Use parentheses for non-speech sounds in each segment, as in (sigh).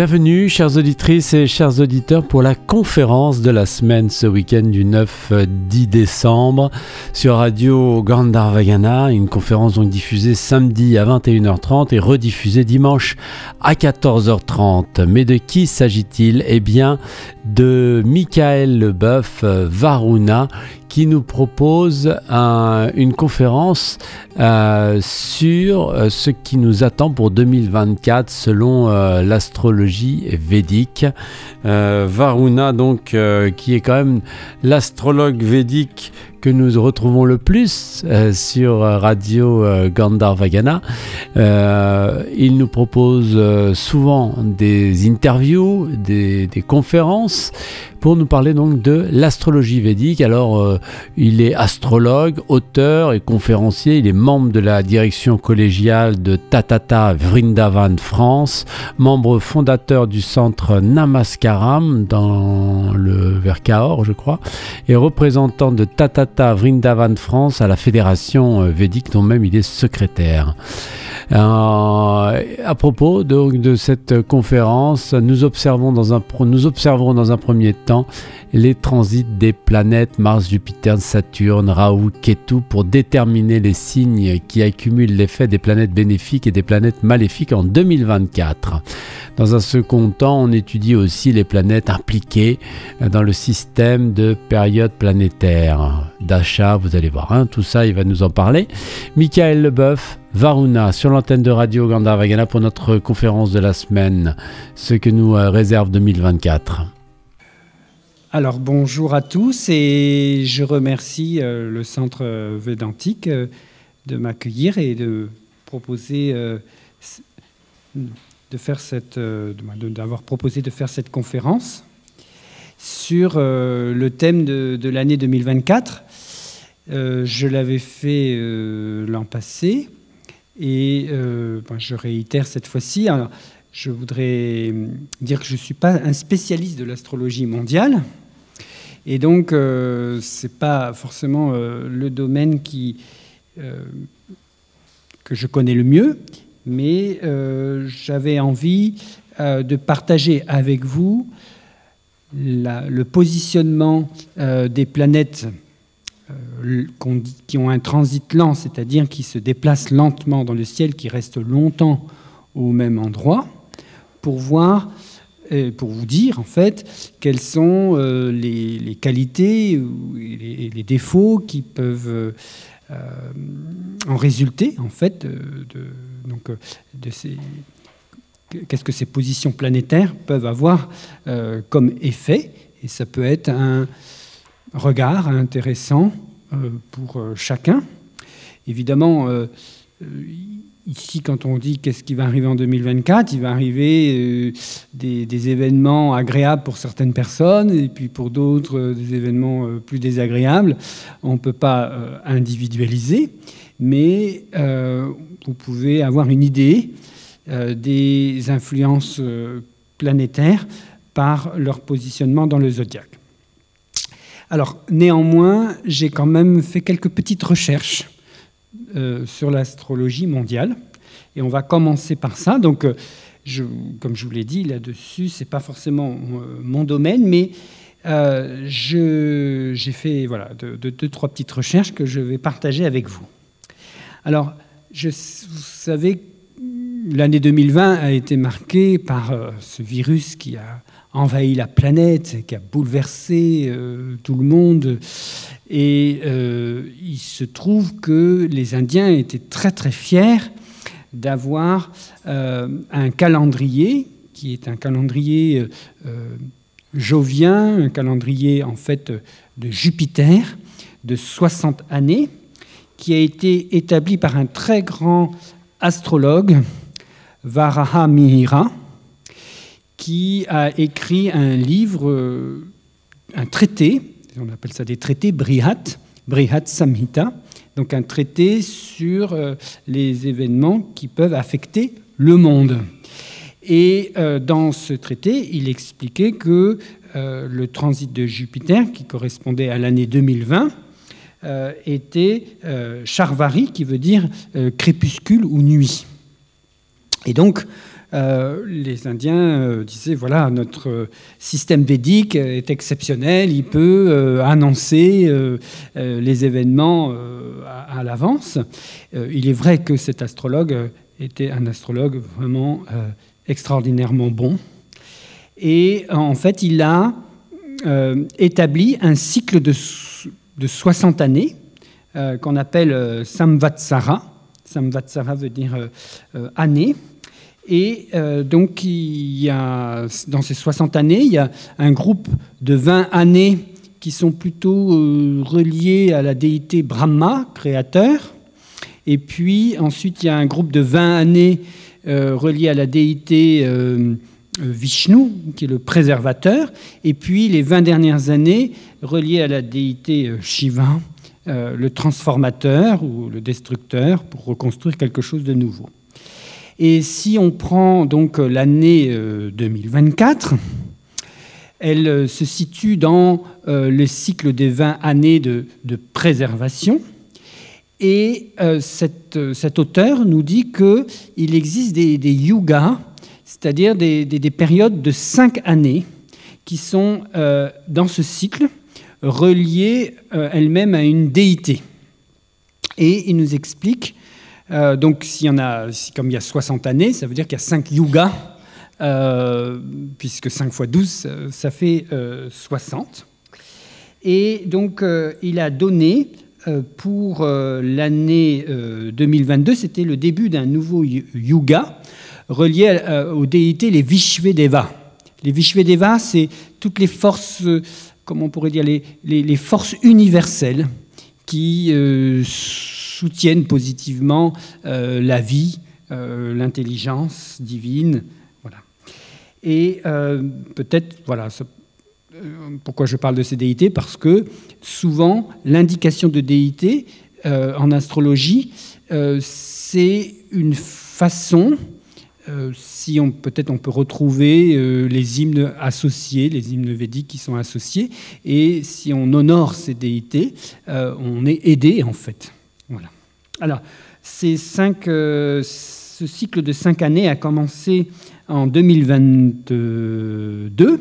Bienvenue, chères auditrices et chers auditeurs, pour la conférence de la semaine ce week-end du 9-10 décembre sur Radio Gandharvagana. Une conférence donc diffusée samedi à 21h30 et rediffusée dimanche à 14h30. Mais de qui s'agit-il? Eh bien, de Michael Leboeuf Varuna qui nous propose une conférence euh, sur euh, ce qui nous attend pour 2024 selon euh, l'astrologie védique. Varuna, donc, qui est quand même l'astrologue védique que nous retrouvons le plus sur Radio Gandharvagana. il nous propose souvent des interviews, des, conférences pour nous parler donc de l'astrologie védique. Alors, euh, il est astrologue, auteur et conférencier. Il est membre de la direction collégiale de Tatata Vrindavan France, membre fondateur du centre Namaskaram dans le vers Cahors, je crois, et représentant de Tatata Vrindavan France à la fédération euh, védique dont même il est secrétaire. Euh, à propos de, de, cette conférence, nous, observons dans un, nous observerons dans un premier temps les transits des planètes Mars, Jupiter, Saturne, Rahu, Ketu pour déterminer les signes qui accumulent l'effet des planètes bénéfiques et des planètes maléfiques en 2024. Dans un second temps, on étudie aussi les planètes impliquées dans le système de période planétaire. D'achat, vous allez voir, hein, tout ça, il va nous en parler. Michael Leboeuf, Varuna, sur l'antenne de Radio Gandharvagana pour notre conférence de la semaine, ce que nous euh, réserve 2024. Alors bonjour à tous et je remercie euh, le Centre Védantique euh, de m'accueillir et de proposer de faire cette, d'avoir proposé de faire cette conférence sur le thème de, l'année 2024. Euh, je l'avais fait l'an passé et je réitère cette fois-ci. Je voudrais dire que je ne suis pas un spécialiste de l'astrologie mondiale. Et donc, ce n'est pas forcément le domaine que je connais le mieux mais euh, j'avais envie euh, de partager avec vous le positionnement euh, des planètes qui ont un transit lent, c'est-à-dire qui se déplacent lentement dans le ciel, qui restent longtemps au même endroit, pour voir, pour vous dire en fait quelles sont les, qualités et les, défauts qui peuvent en résulter en fait donc, euh, qu'est-ce que ces positions planétaires peuvent avoir euh, comme effet. Et ça peut être un regard intéressant euh, pour chacun. Évidemment, ici, quand on dit qu'est-ce qui va arriver en 2024, il va arriver des, événements agréables pour certaines personnes et puis pour d'autres des événements plus désagréables. On ne peut pas individualiser, mais vous pouvez avoir une idée euh, des influences euh, planétaires par leur positionnement dans le zodiaque. Alors, néanmoins, j'ai quand même fait quelques petites recherches euh, sur l'astrologie mondiale, et on va commencer par ça. Donc, je, comme je vous l'ai dit là-dessus, c'est pas forcément mon domaine, mais j'ai fait voilà deux, trois petites recherches que je vais partager avec vous. Alors, je, vous savez, l'année 2020 a été marquée par euh, ce virus qui a envahi la planète, qui a bouleversé euh, tout le monde. Et euh, il se trouve que les Indiens étaient très très fiers d'avoir un calendrier qui est un calendrier jovien, un calendrier en fait de Jupiter de 60 années qui a été établi par un très grand astrologue, Varaha Mihira, qui a écrit un livre, un traité, on appelle ça des traités Brihat, Brihat Samhita, donc un traité sur euh, les événements qui peuvent affecter le monde. Et euh, dans ce traité, il expliquait que euh, le transit de Jupiter, qui correspondait à l'année 2020, euh, était euh, Charvari, qui veut dire euh, crépuscule ou nuit. Et donc, euh, les Indiens euh, disaient voilà, notre système védique est exceptionnel, il peut annoncer les événements à, l'avance. il est vrai que cet astrologue était un astrologue vraiment extraordinairement bon. Et en fait, il a établi un cycle de, de 60 années qu'on appelle Samvatsara. Samvatsara veut dire année. Et euh, donc, il y a, dans ces 60 années, il y a un groupe de 20 années qui sont plutôt euh, reliées à la déité Brahma, créateur. Et puis, ensuite, il y a un groupe de 20 années euh, reliées à la déité Vishnu, qui est le préservateur. Et puis, les 20 dernières années reliées à la déité Shiva, le transformateur ou le destructeur, pour reconstruire quelque chose de nouveau. Et si on prend donc l'année 2024, euh, elle euh, se situe dans euh, le cycle des 20 années de, préservation. Et cet, auteur nous dit qu'il existe des, yugas, c'est-à-dire des, périodes de 5 années qui sont dans ce cycle reliées elles-mêmes à une déité. Et il nous explique euh, donc, s'il y en a, comme il y a 60 années, ça veut dire qu'il y a 5 yugas, euh, puisque 5 fois 12, ça fait 60. Euh, Et donc, il a donné pour l'année 2022, c'était le début d'un nouveau yuga relié aux déités, les Vishvedeva. Les Vishvedeva, c'est toutes les forces, comment on pourrait dire, les, les forces universelles qui soutiennent positivement euh, la vie, euh, l'intelligence divine. Voilà. Et euh, peut-être, voilà, pourquoi je parle de ces déités? Parce que souvent, l'indication de déité en astrologie, c'est une façon si on peut-être on peut retrouver les hymnes associés, les hymnes védiques qui sont associés, et si on honore ces déités, on est aidé en fait. Voilà. Alors, cinq, euh, ce cycle de cinq années a commencé en 2022.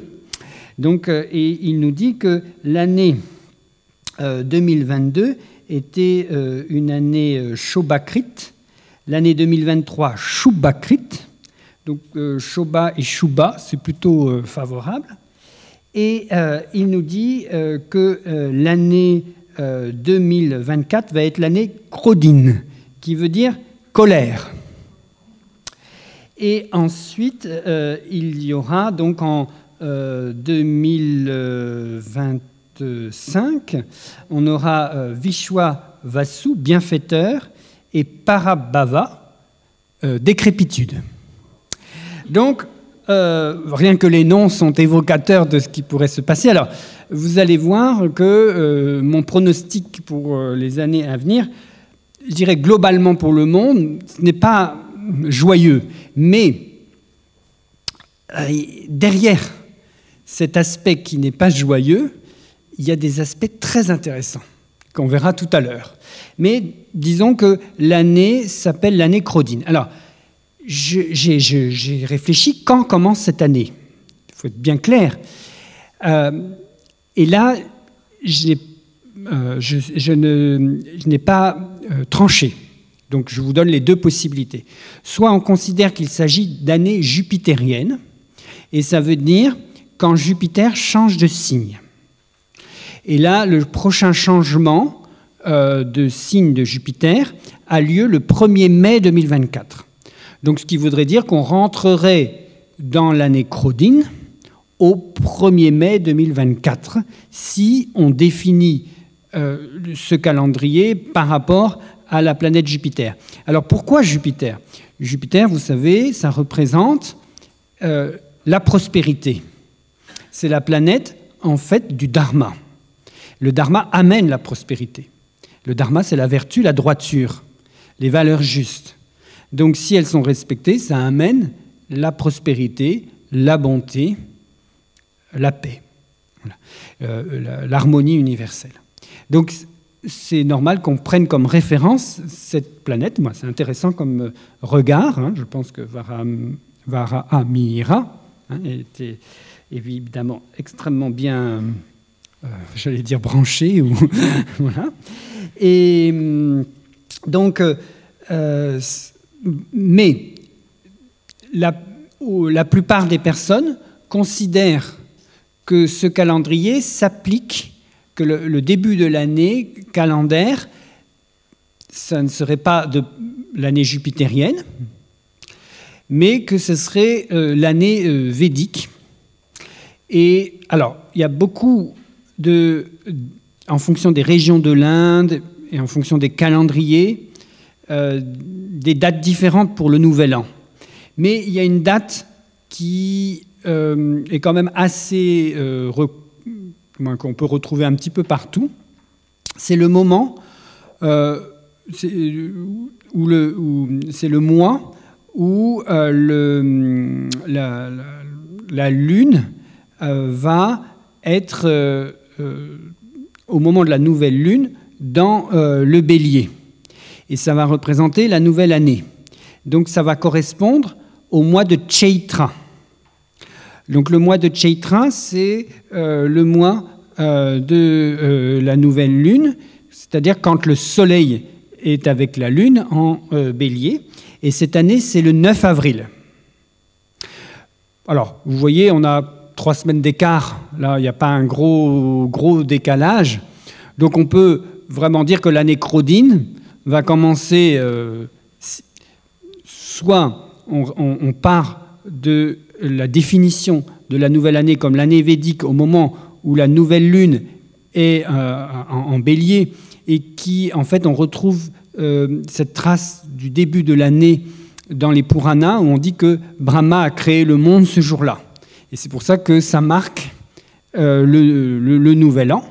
Donc, euh, et il nous dit que l'année 2022 euh, était une année Shobakrit, l'année 2023 Shubakrit. Donc, Shoba et Shuba, c'est plutôt favorable. Et il nous dit que l'année 2024 euh, va être l'année Crodine, qui veut dire colère. Et ensuite, euh, il y aura donc en 2025, euh, on aura Vishwa Vasu, bienfaiteur, et Parabhava, décrépitude. Donc, rien que les noms sont évocateurs de ce qui pourrait se passer. Alors, vous allez voir que euh, mon pronostic pour euh, les années à venir, je dirais globalement pour le monde, ce n'est pas joyeux. Mais euh, derrière cet aspect qui n'est pas joyeux, il y a des aspects très intéressants qu'on verra tout à l'heure. Mais disons que l'année s'appelle l'année Crodine. Alors, j'ai réfléchi quand commence cette année. Il faut être bien clair. Et là, je, euh, n'ai pas euh, tranché. Donc je vous donne les deux possibilités. Soit on considère qu'il s'agit d'années jupitériennes, et ça veut dire quand Jupiter change de signe. Et là, le prochain changement euh, de signe de Jupiter a lieu le 1er mai 2024. Donc ce qui voudrait dire qu'on rentrerait dans l'année Crodine, au 1er mai 2024, si on définit euh, ce calendrier par rapport à la planète Jupiter. Alors pourquoi Jupiter? Jupiter, vous savez, ça représente euh, la prospérité. C'est la planète, en fait, du dharma. Le dharma amène la prospérité. Le dharma, c'est la vertu, la droiture, les valeurs justes. Donc si elles sont respectées, ça amène la prospérité, la bonté, la paix, euh, l'harmonie universelle. Donc c'est normal qu'on prenne comme référence cette planète. Moi, c'est intéressant comme regard. Hein. Je pense que Varaham Varahamihira. Hein, était évidemment extrêmement bien, euh, j'allais dire branché. Ou (laughs) voilà. Et hum, donc, euh, mais la plupart des personnes considèrent que ce calendrier s'applique, que le, début de l'année calendaire, ça ne serait pas de l'année jupitérienne, mais que ce serait euh, l'année euh, védique. Et alors, il y a beaucoup de, en fonction des régions de l'Inde et en fonction des calendriers, euh, des dates différentes pour le Nouvel An. Mais il y a une date qui euh, est quand même assez. Euh, qu'on peut retrouver un petit peu partout. C'est le moment euh, où le, c'est le mois où le, la, la, lune va être au moment de la nouvelle lune dans le bélier. Et ça va représenter la nouvelle année. Donc ça va correspondre au mois de Chaitra. Donc le mois de Chaitra, c'est euh, le mois euh, de euh, la nouvelle lune, c'est-à-dire quand le soleil est avec la lune en bélier. Et cette année, c'est le 9 avril. Alors, vous voyez, on a trois semaines d'écart. Là, il n'y a pas un gros, gros décalage. Donc on peut vraiment dire que l'année Crodine va commencer, soit on part de la définition de la nouvelle année comme l'année védique au moment où la nouvelle lune est euh, en, bélier et qui, en fait, on retrouve euh, cette trace du début de l'année dans les Puranas où on dit que Brahma a créé le monde ce jour-là. Et c'est pour ça que ça marque euh, le, nouvel an.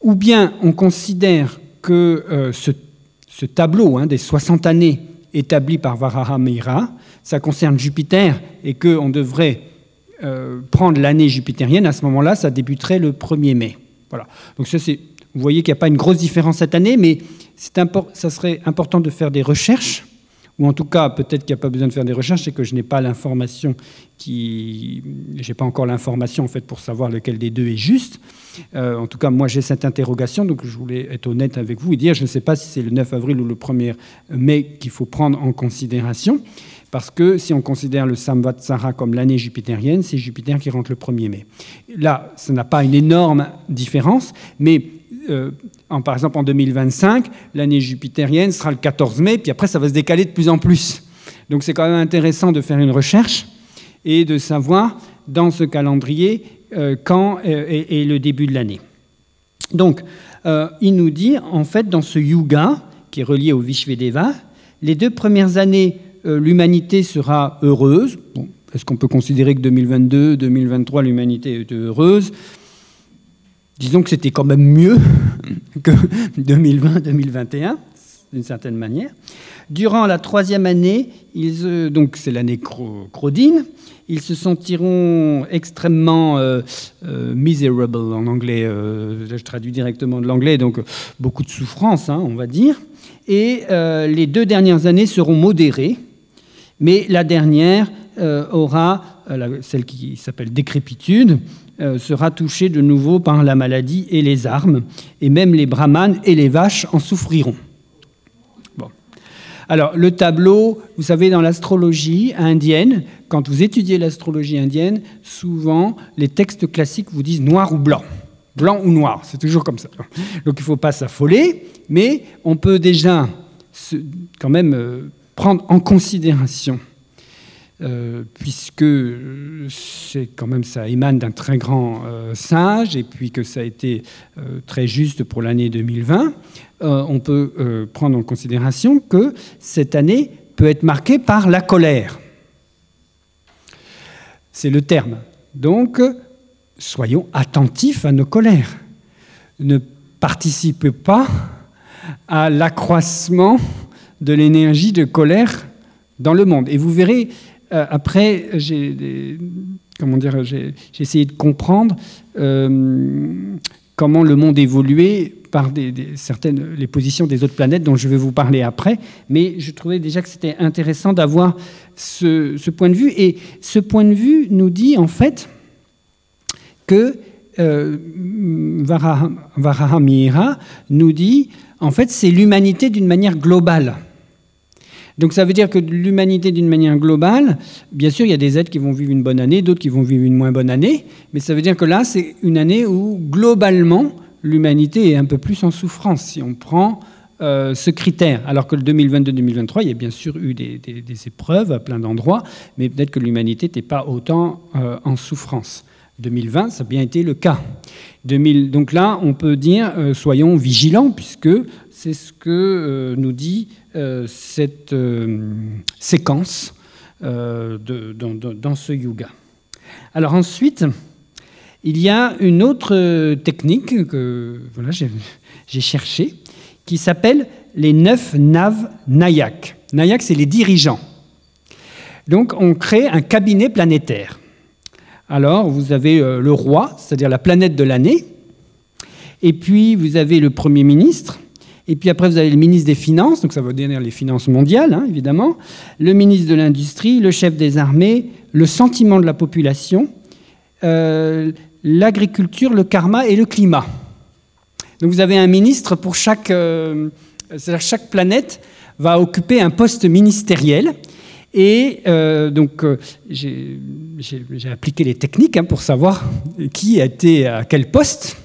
Ou bien on considère que ce, tableau hein, des 60 années établi par Varahamihira ça concerne Jupiter et qu'on devrait euh, prendre l'année jupitérienne, à ce moment-là, ça débuterait le 1er mai. Donc vous voyez qu'il n'y a pas une grosse différence cette année, mais ça serait important de faire des recherches, ou en tout cas, peut-être qu'il n'y a pas besoin de faire des recherches, c'est que je n'ai pas l'information qui, j'ai pas encore l'information en fait pour savoir lequel des deux est juste. Euh, en tout cas, moi j'ai cette interrogation, donc je voulais être honnête avec vous et dire, je ne sais pas si c'est le 9 avril ou le 1er mai qu'il faut prendre en considération. Parce que si on considère le Samvatsara comme l'année jupitérienne, c'est Jupiter qui rentre le 1er mai. Là, ça n'a pas une énorme différence, mais euh, en, par exemple en 2025, l'année jupitérienne sera le 14 mai, puis après ça va se décaler de plus en plus. Donc c'est quand même intéressant de faire une recherche et de savoir dans ce calendrier euh, quand euh, est, le début de l'année. Donc, il nous dit, en fait, dans ce yuga, qui est relié au Vishvedeva, les deux premières années l'humanité sera heureuse. Est-ce qu'on peut considérer que 2022, 2023, l'humanité était heureuse? Disons que c'était quand même mieux (laughs) que 2020, 2021, d'une certaine manière. Durant la troisième année, ils, donc c'est l'année Crodine, ils se sentiront extrêmement euh, euh, miserable en anglais, je traduis directement de l'anglais, donc beaucoup de souffrance, hein, on va dire. Et les deux dernières années seront modérées, mais la dernière euh, aura, euh, celle qui s'appelle décrépitude, euh, sera touchée de nouveau par la maladie et les armes, et même les brahmanes et les vaches en souffriront. Bon. Alors, le tableau, vous savez, dans l'astrologie indienne, quand vous étudiez l'astrologie indienne, souvent les textes classiques vous disent noir ou blanc. Blanc ou noir, c'est toujours comme ça. Donc il ne faut pas s'affoler, mais on peut déjà quand même prendre en considération, euh, puisque c'est quand même ça émane d'un très grand euh, sage et puis que ça a été euh, très juste pour l'année 2020, on peut prendre en considération que cette année peut être marquée par la colère. C'est le terme. Donc, soyons attentifs à nos colères. Ne participez pas à l'accroissement de l'énergie de colère dans le monde. Et vous verrez, euh, après, j'ai comment j'ai essayé de comprendre euh, comment le monde évoluait par certaines, les positions des autres planètes dont je vais vous parler après. Mais je trouvais déjà que c'était intéressant d'avoir ce, point de vue. Et ce point de vue nous dit en fait que euh, nous dit en fait c'est l'humanité d'une manière globale. Donc ça veut dire que l'humanité d'une manière globale, bien sûr, il y a des êtres qui vont vivre une bonne année, d'autres qui vont vivre une moins bonne année, mais ça veut dire que là, c'est une année où globalement, l'humanité est un peu plus en souffrance, si on prend euh, ce critère. Alors que le 2022-2023, il y a bien sûr eu des, épreuves à plein d'endroits, mais peut-être que l'humanité n'était pas autant euh, en souffrance. 2020, ça a bien été le cas. 2000, donc là, on peut dire, euh, soyons vigilants, puisque c'est ce que nous dit cette euh, séquence euh, dans, ce yoga. Alors ensuite, il y a une autre technique que j'ai cherchée qui s'appelle les neuf naves Nayak. Nayak, c'est les dirigeants. Donc on crée un cabinet planétaire. Alors vous avez le roi, c'est-à-dire la planète de l'année, et puis vous avez le Premier ministre, et puis après, vous avez le ministre des Finances, donc ça veut dire les finances mondiales, hein, évidemment, le ministre de l'Industrie, le chef des armées, le sentiment de la population, euh, l'agriculture, le karma et le climat. Donc vous avez un ministre pour chaque... Euh, chaque planète va occuper un poste ministériel. Et euh, donc, j'ai appliqué les techniques hein, pour savoir qui a été à quel poste.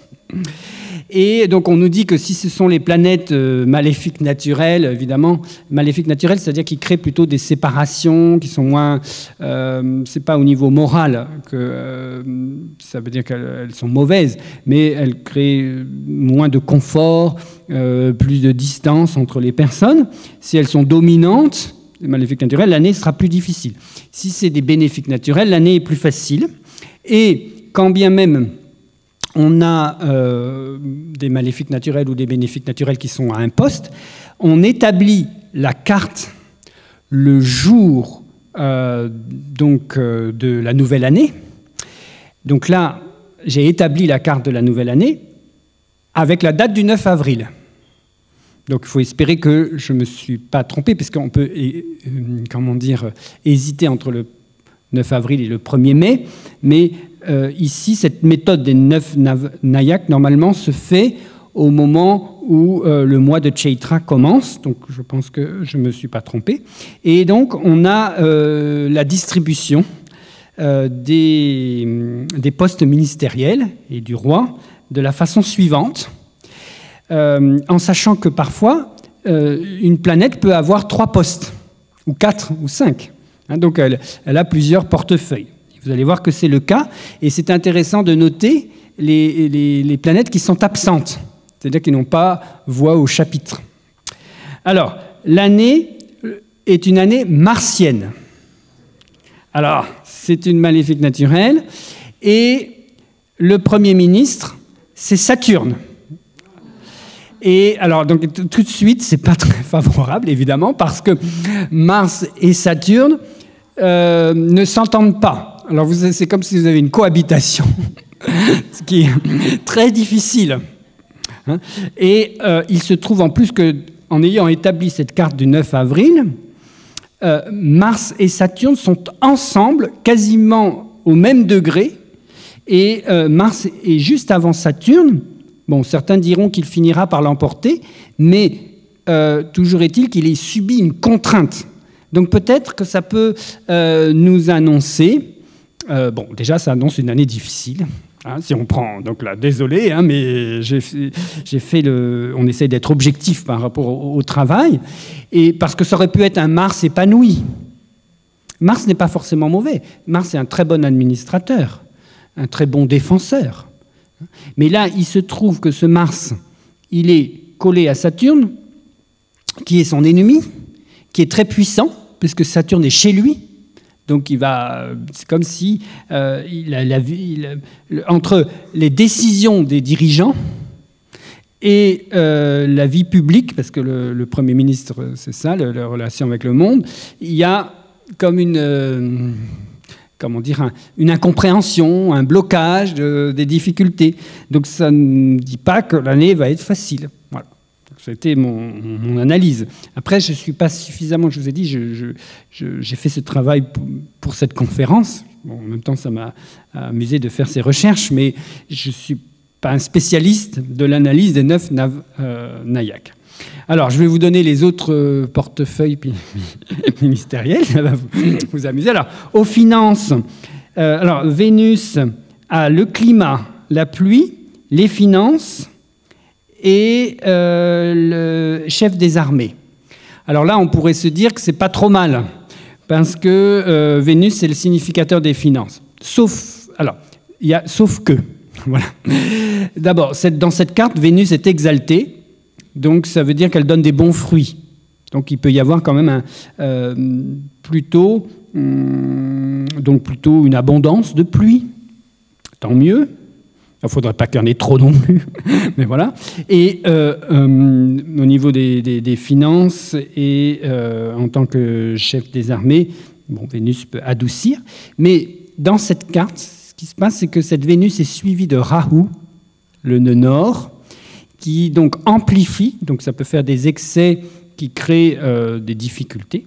Et donc on nous dit que si ce sont les planètes euh, maléfiques naturelles, évidemment, maléfiques naturelles, c'est-à-dire qui créent plutôt des séparations, qui sont moins, euh, c'est pas au niveau moral que euh, ça veut dire qu'elles sont mauvaises, mais elles créent moins de confort, plus de distance entre les personnes. Si elles sont dominantes, les maléfiques naturelles, l'année sera plus difficile. Si c'est des bénéfiques naturels, l'année est plus facile. Et quand bien même on a euh, des maléfiques naturels ou des bénéfiques naturels qui sont à un poste, on établit la carte le jour euh, donc, euh, de la nouvelle année. Donc là, j'ai établi la carte de la nouvelle année avec la date du 9 avril. Donc il faut espérer que je ne me suis pas trompé, puisqu'on peut comment dire, hésiter entre le 9 avril et le 1er mai, mais euh, ici, cette méthode des neuf Nayak, normalement, se fait au moment où euh, le mois de Chaitra commence, donc je pense que je ne me suis pas trompé. Et donc, on a euh, la distribution des, des, postes ministériels et du roi de la façon suivante, en sachant que parfois, une planète peut avoir trois postes, ou quatre, ou cinq. Hein, donc, elle a plusieurs portefeuilles. Vous allez voir que c'est le cas, et c'est intéressant de noter les, planètes qui sont absentes, c'est-à-dire qui n'ont pas voix au chapitre. Alors, l'année est une année martienne. Alors, c'est une maléfique naturelle, et le Premier ministre, c'est Saturne. Et alors, donc, tout de suite, c'est pas très favorable, évidemment, parce que Mars et Saturne euh, ne s'entendent pas. Alors c'est comme si vous avez une cohabitation, (laughs) ce qui est très difficile. Hein. Et euh, il se trouve en plus que, en ayant établi cette carte du 9 avril, euh, Mars et Saturne sont ensemble, quasiment au même degré, et euh, Mars est juste avant Saturne. Bon, certains diront qu'il finira par l'emporter, mais toujours est-il qu'il ait subi une contrainte. Donc peut-être que ça peut nous annoncer euh, bon, déjà, ça annonce une année difficile. Hein, si on prend, donc là, désolé, hein, mais on essaie d'être objectif par rapport au, travail, et parce que ça aurait pu être un Mars épanoui. Mars n'est pas forcément mauvais. Mars est un très bon administrateur, un très bon défenseur. Mais là, il se trouve que ce Mars, il est collé à Saturne, qui est son ennemi, qui est très puissant, puisque Saturne est chez lui. Donc il va, c'est comme si euh, entre les décisions des dirigeants et euh, la vie publique, parce que le, Premier ministre, c'est ça, la relation avec le monde, il y a comme une, euh, comment dire, une incompréhension, un blocage, des difficultés. Donc ça ne dit pas que l'année va être facile. Voilà. C'était mon, mon, analyse. Après, je ne suis pas suffisamment, je vous ai dit, j'ai fait ce travail pour, cette conférence. en même temps, ça m'a amusé de faire ces recherches, mais je ne suis pas un spécialiste de l'analyse des neuf nav, euh, Alors, je vais vous donner les autres euh, portefeuilles (laughs) ministériels, ça va vous, amuser. Alors, aux finances, euh, alors, Vénus a le climat, la pluie, les finances et le chef des armées. Alors là, on pourrait se dire que c'est pas trop mal, parce que Vénus, c'est le significateur des finances. Sauf, alors, y a, sauf que, (laughs) voilà. D'abord, dans cette carte, Vénus est exaltée, donc ça veut dire qu'elle donne des bons fruits. Donc il peut y avoir quand même euh, plutôt, hum, donc plutôt une abondance de pluie. Tant mieux. Il ne faudrait pas qu'il y en ait trop non plus, (laughs) mais voilà. Et euh, hum, au niveau des, finances et euh, en tant que chef des armées, bon, Vénus peut adoucir. Mais dans cette carte, ce qui se passe, c'est que cette Vénus est suivie de Rahu, le nœud nord, qui donc amplifie, donc ça peut faire des excès qui créent euh, des difficultés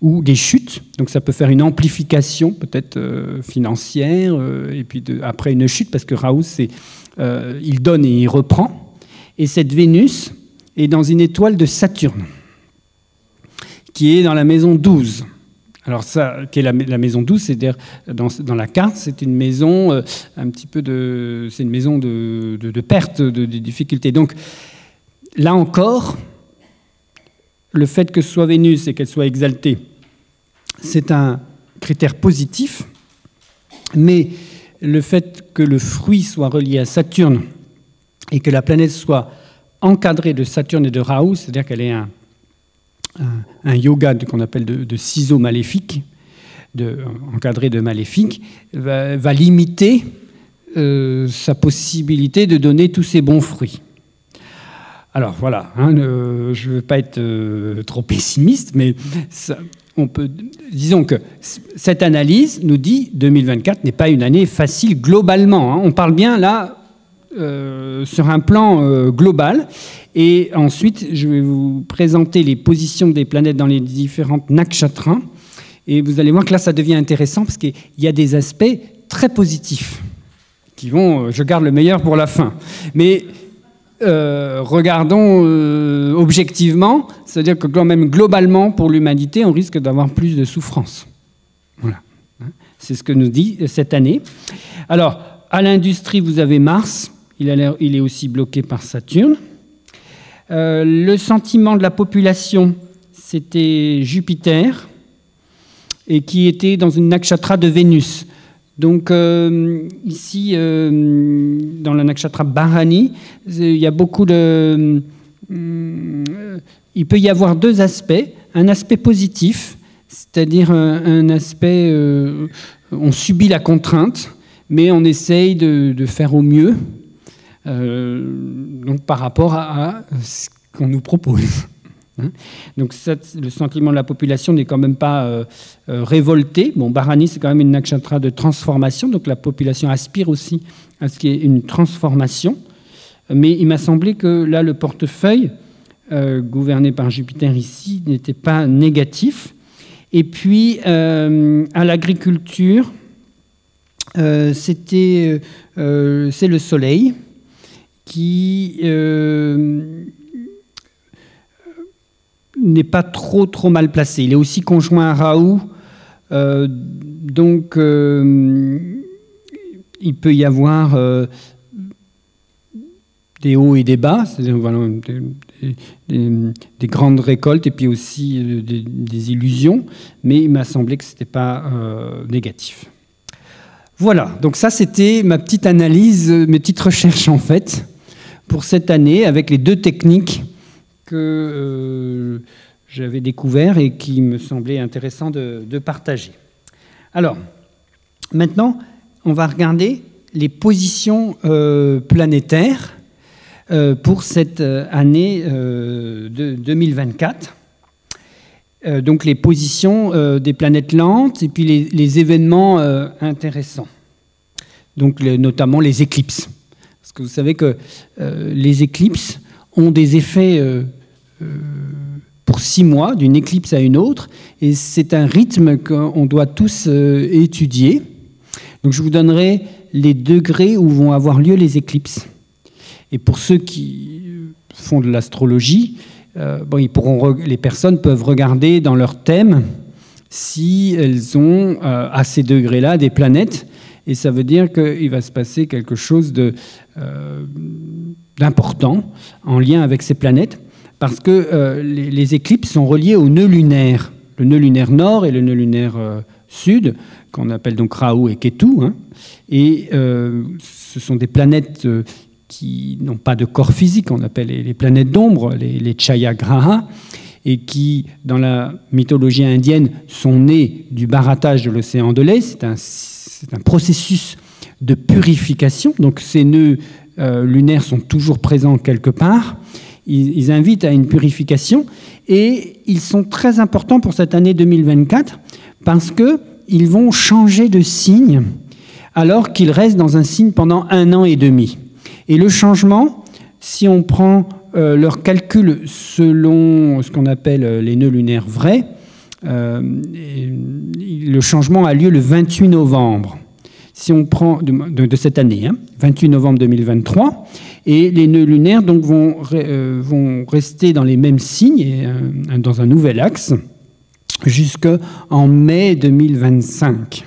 ou des chutes, donc ça peut faire une amplification peut-être euh, financière, euh, et puis après une chute, parce que Raoult, c'est, il donne et il reprend, et cette Vénus est dans une étoile de Saturne, qui est dans la maison 12. Alors ça, qui est la, maison douce, c'est-à-dire dans, la carte, c'est une maison euh, un petit peu de, c'est une maison de, perte, de, difficulté. Donc là encore, le fait que ce soit Vénus et qu'elle soit exaltée, c'est un critère positif, mais le fait que le fruit soit relié à Saturne et que la planète soit encadrée de Saturne et de Rahu, c'est-à-dire qu'elle est un, yoga qu'on appelle de, ciseaux maléfiques, de, encadré de maléfiques, va, limiter euh, sa possibilité de donner tous ses bons fruits. Alors voilà, hein, je ne veux pas être euh, trop pessimiste, mais on peut, disons que cette analyse nous dit 2024 n'est pas une année facile globalement. Hein. On parle bien là euh, sur un plan global. Et ensuite, je vais vous présenter les positions des planètes dans les différentes nakshatras. Et vous allez voir que là, ça devient intéressant parce qu'il y a des aspects très positifs qui vont, euh, je garde le meilleur pour la fin. Mais euh, regardons euh, objectivement, c'est-à-dire que quand même globalement pour l'humanité, on risque d'avoir plus de souffrance. Voilà. C'est ce que nous dit cette année. Alors, à l'industrie, vous avez Mars, il, est aussi bloqué par Saturne. Euh, le sentiment de la population, c'était Jupiter, et qui était dans une nakshatra de Vénus. Donc euh, ici, euh, dans la nakshatra Bharani, il y a beaucoup de... il peut y avoir deux aspects. Un aspect positif, c'est-à-dire un, aspect... on subit la contrainte, mais on essaye de faire au mieux euh, donc par rapport à, ce qu'on nous propose. Hein. donc le sentiment de la population n'est quand même pas euh, euh, révolté. Bon, Bharani, c'est quand même une nakshatra de transformation, donc la population aspire aussi à ce qu'il y ait une transformation. Mais il m'a semblé que là, le portefeuille, gouverné par Jupiter ici, n'était pas négatif. Et puis, à l'agriculture, c'était, c'est le soleil qui euh, n'est pas trop trop mal placé. Il est aussi conjoint à Raoult, euh, donc euh, il peut y avoir des hauts et des bas, c'est-à-dire des, grandes récoltes et puis aussi des, illusions, mais il m'a semblé que ce n'était pas négatif. Voilà, donc ça c'était ma petite analyse, mes petites recherches en fait pour cette année avec les deux techniques que euh, j'avais découvertes et qui me semblaient intéressant de, partager. Alors, maintenant, on va regarder les positions euh, planétaires euh, pour cette année de 2024. donc les positions des planètes lentes et puis les, événements intéressants. Donc notamment les éclipses. Parce que vous savez que les éclipses ont des effets pour six mois, d'une éclipse à une autre, et c'est un rythme qu'on doit tous étudier. Donc je vous donnerai les degrés où vont avoir lieu les éclipses. Et pour ceux qui font de l'astrologie, euh, bon, ils pourront, les personnes peuvent regarder dans leur thème si elles ont euh, à ces degrés-là des planètes. Et ça veut dire qu'il va se passer quelque chose euh, d'important en lien avec ces planètes, parce que les, éclipses sont reliées au nœud lunaire, le nœud lunaire nord et le nœud lunaire sud, qu'on appelle donc Rahu et Ketu. Hein. Et ce sont des planètes qui n'ont pas de corps physique, on appelle les, planètes d'ombre, les, les Chayagraha, et qui, dans la mythologie indienne, sont nées du barattage de l'océan de lait. C'est un, un, processus de purification. Donc ces nœuds euh, lunaires sont toujours présents quelque part. Ils, ils, invitent à une purification et ils sont très importants pour cette année 2024 parce qu'ils vont changer de signe alors qu'ils restent dans un signe pendant un an et demi. Et le changement, si on prend euh, leur calcul selon ce qu'on appelle euh, les nœuds lunaires vrais, euh, le changement a lieu le 28 novembre. Si on prend de, cette année, 28 hein, novembre 2023, et les nœuds lunaires donc vont, vont rester dans les mêmes signes et dans un nouvel axe jusqu'en mai 2025.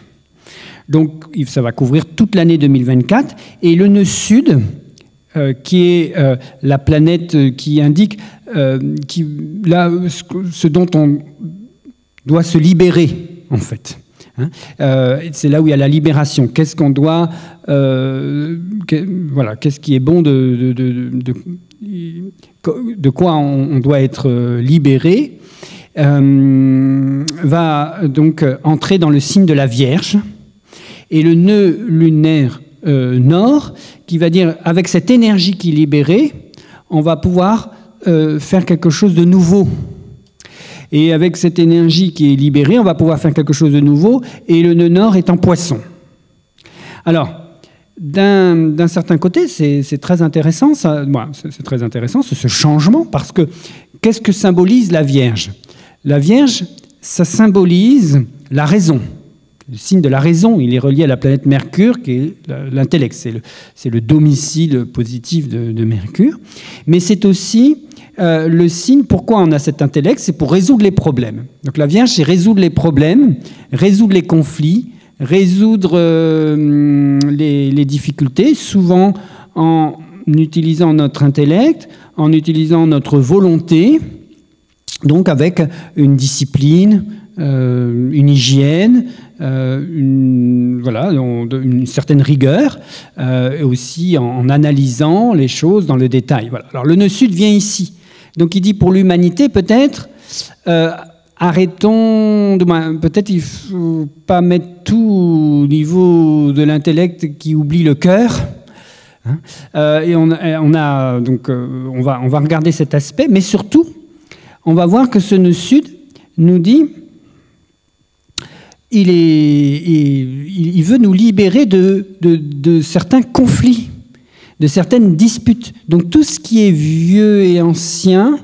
Donc ça va couvrir toute l'année 2024. Et le nœud sud, euh, qui est euh, la planète qui indique euh, qui, là, ce dont on doit se libérer, en fait. Hein. c'est là où il y a la libération. Qu'est-ce qu'on doit, voilà, qu'est-ce qui est bon de, de, quoi on, doit être libéré, va donc entrer dans le signe de la Vierge. Et le nœud lunaire nord qui va dire, avec cette énergie qui est libérée, on va pouvoir euh, faire quelque chose de nouveau. Et avec cette énergie qui est libérée, on va pouvoir faire quelque chose de nouveau, et le nœud nord est en poisson. Alors, d'un certain côté, c'est très intéressant, ça, c'est très intéressant, ce changement, parce que qu'est-ce que symbolise la Vierge? La Vierge, ça symbolise la raison le signe de la raison. Il est relié à la planète Mercure, qui est l'intellect. C'est le, domicile positif de, Mercure. Mais c'est aussi euh, le signe pourquoi on a cet intellect, c'est pour résoudre les problèmes. Donc la Vierge, c'est résoudre les problèmes, résoudre les conflits, résoudre euh, les, difficultés, souvent en utilisant notre intellect, en utilisant notre volonté, donc avec une discipline, euh, une hygiène, une, voilà, une certaine rigueur, et aussi en, analysant les choses dans le détail. Alors le nœud sud vient ici. Donc il dit pour l'humanité peut-être, arrêtons, peut-être il ne faut pas mettre tout au niveau de l'intellect qui oublie le cœur. Hein. et on, a donc on va on va regarder cet aspect, mais surtout on va voir que ce nœud sud nous dit il, est, il, veut nous libérer de, certains conflits, de certaines disputes. Donc tout ce qui est vieux et ancien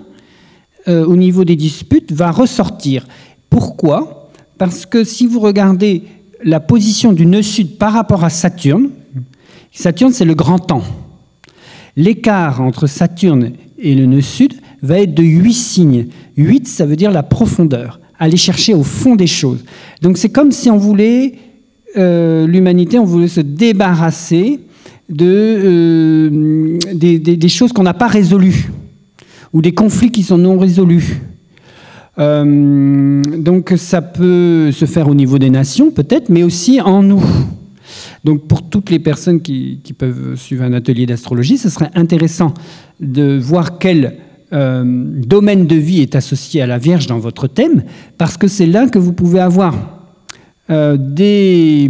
euh, au niveau des disputes va ressortir. Pourquoi? Parce que si vous regardez la position du nœud sud par rapport à Saturne, Saturne c'est le grand temps. L'écart entre Saturne et le nœud sud va être de 8 signes. 8, ça veut dire la profondeur aller chercher au fond des choses. Donc c'est comme si on voulait, euh, l'humanité, on voulait se débarrasser de, euh, des, choses qu'on n'a pas résolues, ou des conflits qui sont non résolus. Euh, donc ça peut se faire au niveau des nations peut-être, mais aussi en nous. Donc pour toutes les personnes qui, peuvent suivre un atelier d'astrologie, ce serait intéressant de voir quel euh, domaine de vie est associé à la Vierge dans votre thème, parce que c'est là que vous pouvez avoir euh, des,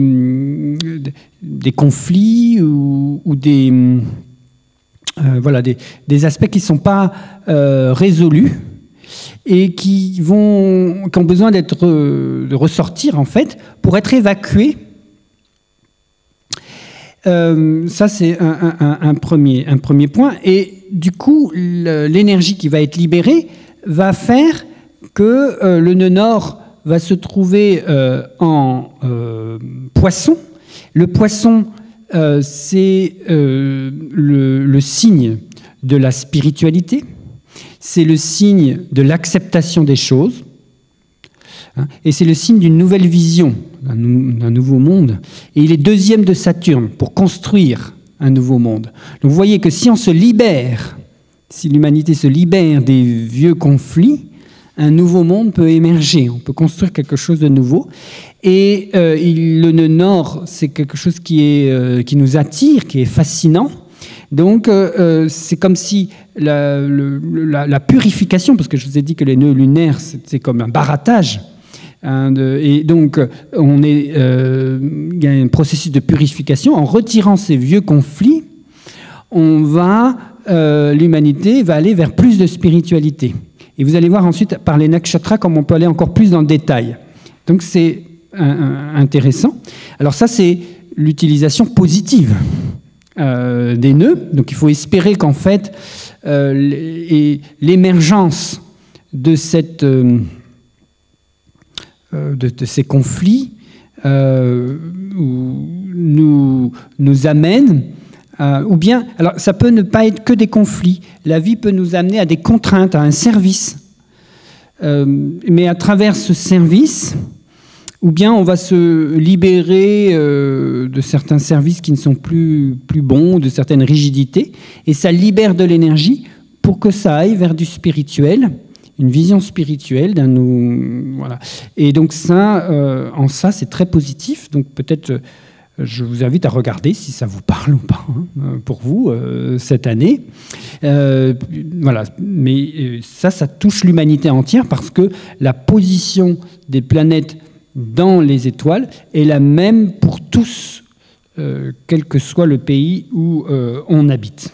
des conflits ou, des, euh, voilà, des, des, aspects qui ne sont pas résolus. et qui, vont, qui ont besoin d'être, de ressortir en fait pour être évacués. Euh, ça, c'est un, premier, un premier point. Et du coup, l'énergie qui va être libérée va faire que euh, le nœud nord va se trouver euh, en poisson. Le poisson, c'est le signe de la spiritualité c'est le signe de l'acceptation des choses, hein, et c'est le signe d'une nouvelle vision, d'un nouveau monde. Et il est deuxième de Saturne pour construire un nouveau monde. Donc vous voyez que si on se libère, si l'humanité se libère des vieux conflits, un nouveau monde peut émerger, on peut construire quelque chose de nouveau. Et euh, le nœud nord, c'est quelque chose qui, est, euh, qui nous attire, qui est fascinant. Donc, euh, euh, c'est comme si la, purification, parce que je vous ai dit que les nœuds lunaires, c'est comme un barattage. Hein, et donc, on est, il y a un processus de purification. En retirant ces vieux conflits, on va, l'humanité va aller vers plus de spiritualité. Et vous allez voir ensuite par les nakshatras comme on peut aller encore plus dans le détail. Donc, c'est intéressant. Alors ça, c'est l'utilisation positive euh, des nœuds. Donc il faut espérer qu'en fait, euh, l'émergence de, euh, de, ces conflits nous, nous amène ou bien, alors ça peut ne pas être que des conflits. La vie peut nous amener à des contraintes, à un service. mais à travers ce service, ou bien on va se libérer euh, de certains services qui ne sont plus, plus bons, de certaines rigidités, et ça libère de l'énergie pour que ça aille vers du spirituel, une vision spirituelle d'un voilà. Et donc ça, euh, en ça, c'est très positif. Donc peut-être, je vous invite à regarder si ça vous parle ou pas hein, pour vous cette année. voilà. Mais ça, ça touche l'humanité entière parce que la position des planètes dans les étoiles est la même pour tous, euh, quel que soit le pays où euh, on habite.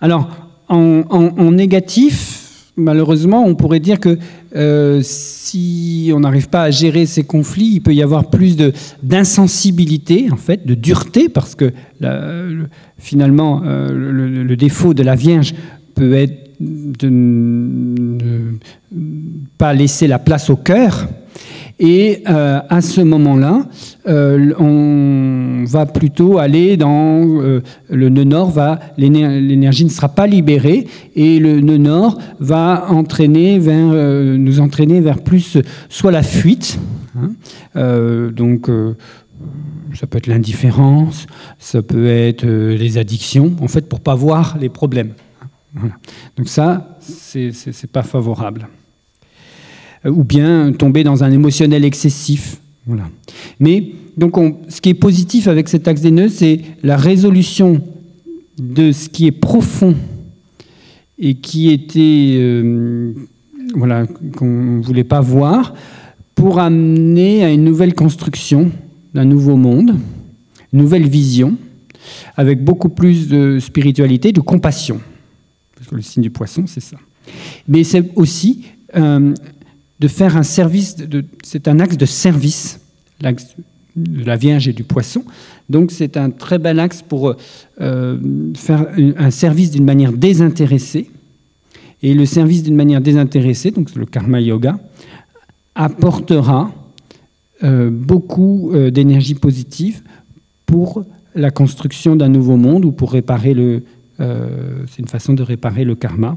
Alors, en, négatif, malheureusement, on pourrait dire que euh, si on n'arrive pas à gérer ces conflits, il peut y avoir plus d'insensibilité, en fait, de dureté, parce que finalement, le, défaut de la Vierge peut être de ne pas laisser la place au cœur, et euh, à ce moment-là, euh, on va plutôt aller dans euh, le nœud nord, va, l'énergie ne sera pas libérée et le nœud nord va entraîner vers, nous entraîner vers plus soit la fuite, hein, donc ça peut être l'indifférence, ça peut être les addictions, en fait pour pas voir les problèmes. Hein, donc ça, c'est pas favorable. Euh, ou bien tomber dans un émotionnel excessif. Voilà. Mais donc, ce qui est positif avec cet axe des nœuds, c'est la résolution de ce qui est profond et qui était, euh, voilà, qu'on ne voulait pas voir, pour amener à une nouvelle construction d'un nouveau monde, une nouvelle vision, avec beaucoup plus de spiritualité, de compassion. Parce que le signe du poisson, c'est ça. Mais c'est aussi euh, de faire un service, c'est un axe de service, l'axe de la Vierge et du Poisson. Donc c'est un très bel axe pour euh, faire un service d'une manière désintéressée. Et le service d'une manière désintéressée, donc le karma yoga, apportera euh, beaucoup euh, d'énergie positive pour la construction d'un nouveau monde ou pour réparer le... c'est une façon de réparer le karma.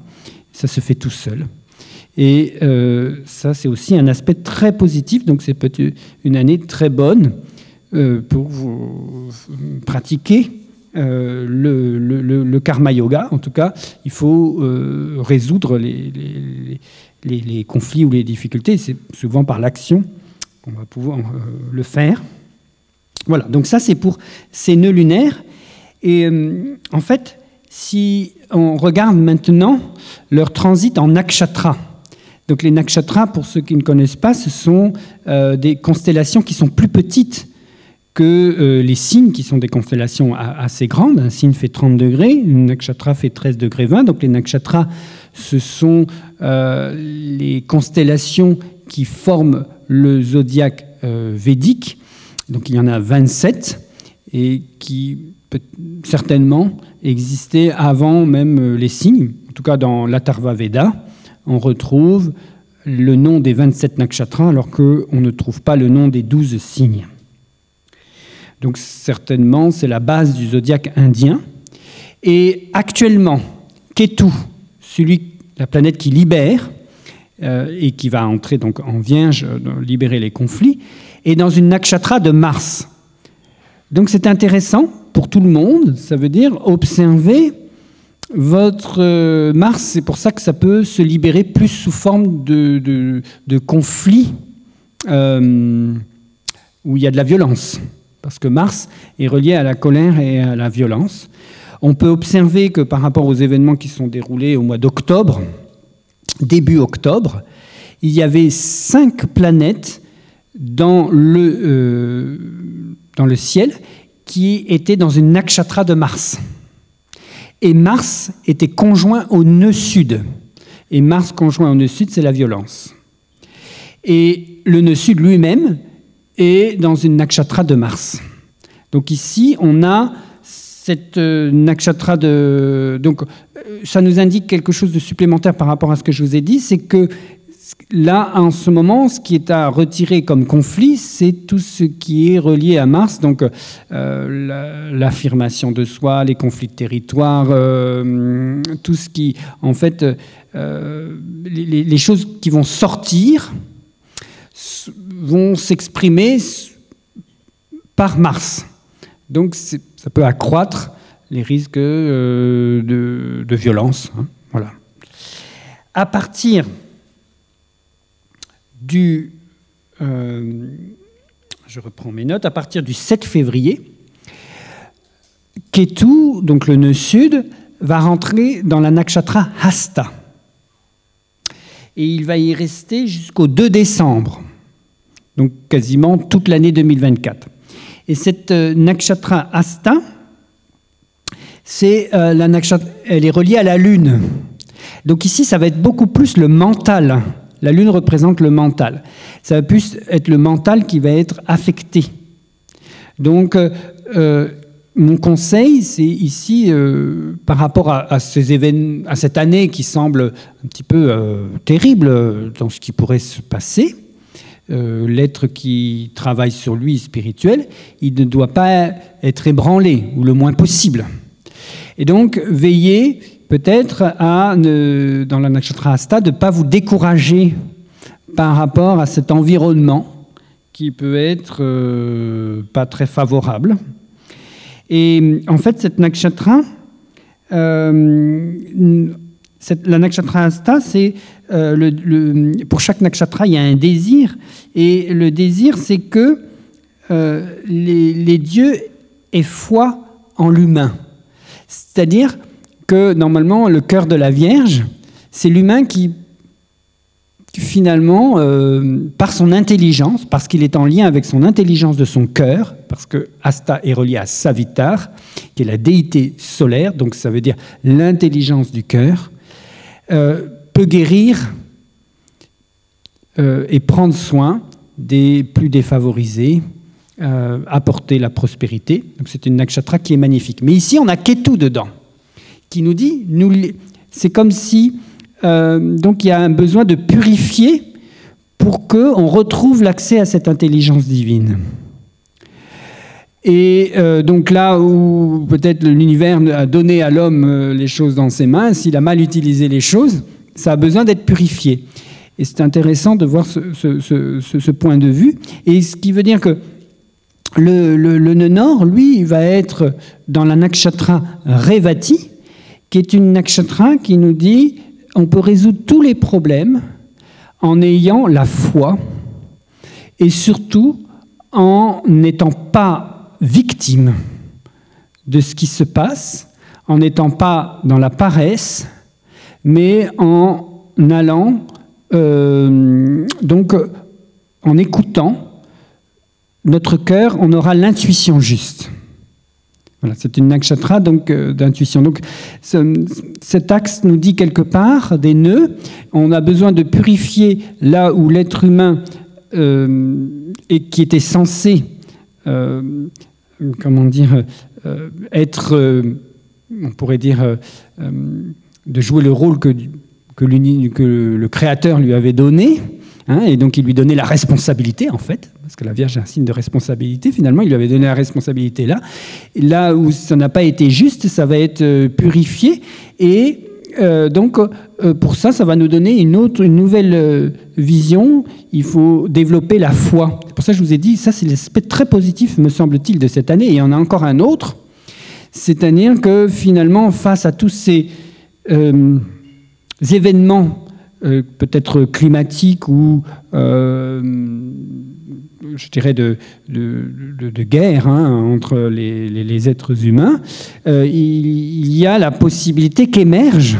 Ça se fait tout seul. Et euh, ça, c'est aussi un aspect très positif. Donc, c'est peut-être une année très bonne euh, pour pratiquer euh, le, karma yoga. En tout cas, il faut résoudre les, les, conflits ou les difficultés. C'est souvent par l'action qu'on va pouvoir le faire. Voilà, donc ça, c'est pour ces nœuds lunaires. Et en fait, si on regarde maintenant leur transit en nakshatra, donc les nakshatras, pour ceux qui ne connaissent pas, ce sont euh, des constellations qui sont plus petites que euh, les signes, qui sont des constellations assez grandes. Un signe fait 30 degrés, une nakshatra fait 13 degrés 20. Donc les nakshatras ce sont les constellations qui forment le zodiaque védique. Donc il y en a 27 et qui certainement existaient avant même les signes. En tout cas, dans l'Atharva Veda, on retrouve le nom des 27 nakshatras alors qu'on ne trouve pas le nom des 12 signes. Donc certainement, c'est la base du zodiaque indien. Et actuellement, Ketu, celui, la planète qui libère euh, et qui va entrer donc en Vierge, euh, libérer les conflits, est dans une nakshatra de Mars. Donc c'est intéressant pour tout le monde, ça veut dire observer votre euh, Mars, c'est pour ça que ça peut se libérer plus sous forme de, de, conflits euh, où il y a de la violence, parce que Mars est relié à la colère et à la violence. On peut observer que par rapport aux événements qui sont déroulés au mois d'octobre, début octobre, il y avait cinq planètes dans le, euh, dans le ciel qui étaient dans une nakshatra de Mars. Et Mars était conjoint au nœud sud. Et Mars conjoint au nœud sud, c'est la violence. Et le nœud sud lui-même est dans une nakshatra de Mars. Donc ici, on a cette euh, nakshatra de... Donc euh, ça nous indique quelque chose de supplémentaire par rapport à ce que je vous ai dit, c'est que Là, en ce moment, ce qui est à retirer comme conflit, c'est tout ce qui est relié à Mars, donc euh, l'affirmation de soi, les conflits de territoire, euh, tout ce qui, en fait, euh, les, choses qui vont sortir vont s'exprimer par Mars. Donc, ça peut accroître les risques de, violence. Hein, voilà. À partir du, euh, je reprends mes notes, à partir du 7 février, Ketu, donc le nœud sud, va rentrer dans la nakshatra Hasta. Et il va y rester jusqu'au 2 décembre, donc quasiment toute l'année 2024. Et cette euh, nakshatra Hasta, c'est euh, la nakshatra, elle est reliée à la lune. Donc ici, ça va être beaucoup plus le mental la lune représente le mental. Ça va plus être le mental qui va être affecté. Donc, euh, euh, mon conseil, c'est ici, euh, par rapport à, à cette année qui semble un petit peu terrible dans ce qui pourrait se passer, l'être qui travaille sur lui spirituel, il ne doit pas être ébranlé, ou le moins possible. Et donc, veillez peut-être à, dans la nakshatra de ne pas vous décourager par rapport à cet environnement qui peut être euh, pas très favorable. Et en fait, cette nakshatra, euh, la nakshatra asta, c'est euh, pour chaque nakshatra, il y a un désir, et le désir, c'est que les dieux aient foi en l'humain. C'est-à-dire que normalement, le cœur de la Vierge, c'est l'humain qui, finalement, euh, par son intelligence, parce qu'il est en lien avec son intelligence de son cœur, parce que Asta est relié à Savitar, qui est la déité solaire, donc ça veut dire l'intelligence du cœur, euh, peut guérir euh, et prendre soin des plus défavorisés, apporter la prospérité. Donc c'est une nakshatra qui est magnifique. Mais ici, on a Ketu dedans qui nous dit, nous, c'est comme si euh, donc il y a un besoin de purifier pour qu'on retrouve l'accès à cette intelligence divine. Et euh, donc là où peut-être l'univers a donné à l'homme euh, les choses dans ses mains, s'il a mal utilisé les choses, ça a besoin d'être purifié. Et c'est intéressant de voir ce, point de vue. Et ce qui veut dire que le, le, lui, va être dans la nakshatra Revati, qui est une nakshatra qui nous dit on peut résoudre tous les problèmes en ayant la foi et surtout en n'étant pas victime de ce qui se passe, en n'étant pas dans la paresse, mais en allant, euh, donc en écoutant notre cœur, on aura l'intuition juste. C'est une nakshatra donc euh, d'intuition. Donc cet axe nous dit quelque part des nœuds. On a besoin de purifier là où l'être humain euh, et qui était censé, comment dire, être, on pourrait dire, de jouer le rôle que le Créateur lui avait donné. Hein, et donc il lui donnait la responsabilité, en fait, parce que la Vierge est un signe de responsabilité, finalement, il lui avait donné la responsabilité là. là où ça n'a pas été juste, ça va être euh, purifié, et euh, donc euh, pour ça, ça va nous donner une autre, une nouvelle vision, il faut développer la foi. C'est pour ça que je vous ai dit, ça c'est l'aspect très positif, me semble-t-il, de cette année, et il y en a encore un autre, c'est-à-dire que finalement, face à tous ces événements peut-être climatique ou, je dirais, de, guerre hein, entre les, êtres humains, euh, il, y a la possibilité qu'émerge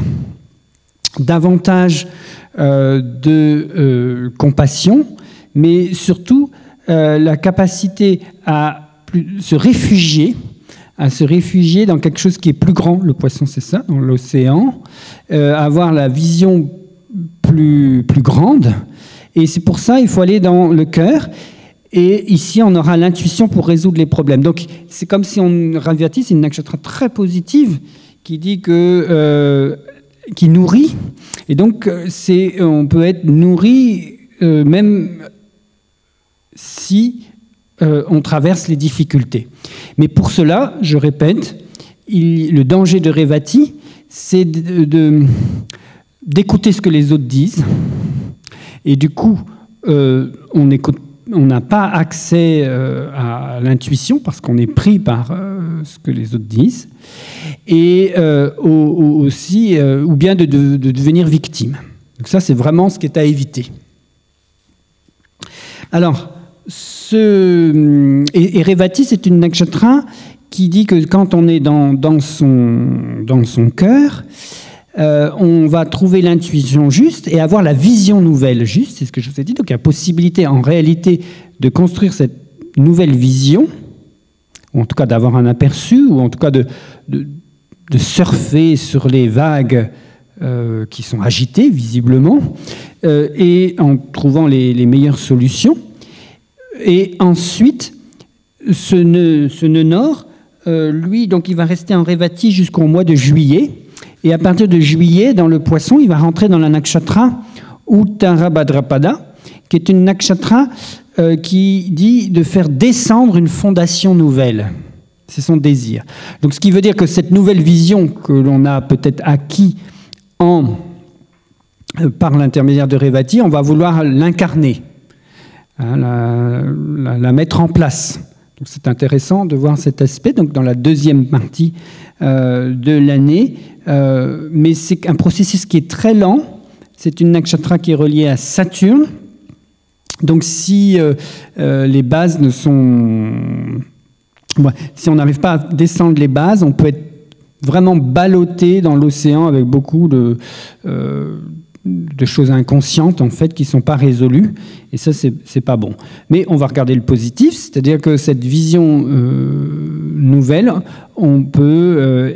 davantage de compassion, mais surtout la capacité à se réfugier à se réfugier dans quelque chose qui est plus grand, le poisson c'est ça, dans l'océan, avoir la vision plus, grande. Et c'est pour ça il faut aller dans le cœur. Et ici, on aura l'intuition pour résoudre les problèmes. Donc, c'est comme si on Raviati, c'est une nakshatra très positive qui dit que euh, qui nourrit. Et donc, c'est on peut être nourri euh, même si euh, on traverse les difficultés. Mais pour cela, je répète, le danger de Revati, c'est de d'écouter ce que les autres disent. Et du coup, euh, on n'a pas accès euh, à l'intuition parce qu'on est pris par euh, ce que les autres disent, et aussi, ou bien de, devenir victime. Donc ça, c'est vraiment ce qui est à éviter. Alors, ce, et, Revati, c'est une nakshatra qui dit que quand on est dans, dans son, dans son cœur, euh, on va trouver l'intuition juste et avoir la vision nouvelle juste, c'est ce que je vous ai dit. Donc il y a possibilité en réalité de construire cette nouvelle vision, ou en tout cas d'avoir un aperçu, ou en tout cas de, surfer sur les vagues euh, qui sont agitées visiblement, euh, et en trouvant les, meilleures solutions. Et ensuite, ce nœud, ce nœud nord, lui, donc il va rester en Révati jusqu'au mois de juillet. Et à partir de juillet, dans le poisson, il va rentrer dans la nakshatra Uttarabhadrapada, qui est une nakshatra euh, qui dit de faire descendre une fondation nouvelle. C'est son désir. Donc ce qui veut dire que cette nouvelle vision que l'on a peut-être acquis euh, par l'intermédiaire de Revati, on va vouloir l'incarner, hein, la, mettre en place. C'est intéressant de voir cet aspect. Donc dans la deuxième partie euh, de l'année, euh, mais c'est un processus qui est très lent. C'est une nakshatra qui est reliée à Saturne. Donc si euh, les bases ne sont... si on n'arrive pas à descendre les bases, on peut être vraiment ballotté dans l'océan avec beaucoup de, de choses inconscientes en fait qui ne sont pas résolues. Et ça, c'est pas bon. Mais on va regarder le positif, c'est-à-dire que cette vision nouvelle, on peut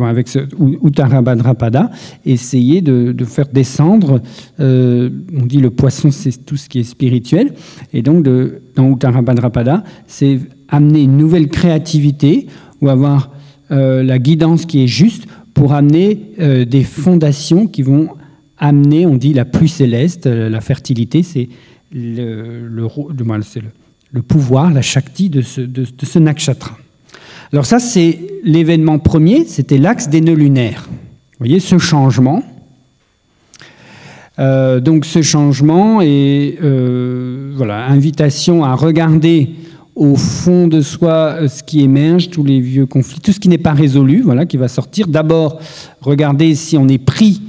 avec ce Uttarabhadrapada, essayer de, faire descendre, euh, on dit le poisson c'est tout ce qui est spirituel, et donc de, dans Uttarabhadrapada, c'est amener une nouvelle créativité ou avoir euh, la guidance qui est juste pour amener euh, des fondations qui vont amener, on dit la pluie céleste, la fertilité, c'est le, le, pouvoir, la shakti de ce, de, ce nakshatra. Alors ça, c'est l'événement premier, c'était l'axe des nœuds lunaires. Vous voyez ce changement? Euh, donc ce changement est euh, voilà, invitation à regarder au fond de soi euh, ce qui émerge, tous les vieux conflits, tout ce qui n'est pas résolu, voilà, qui va sortir. D'abord, regarder si on est pris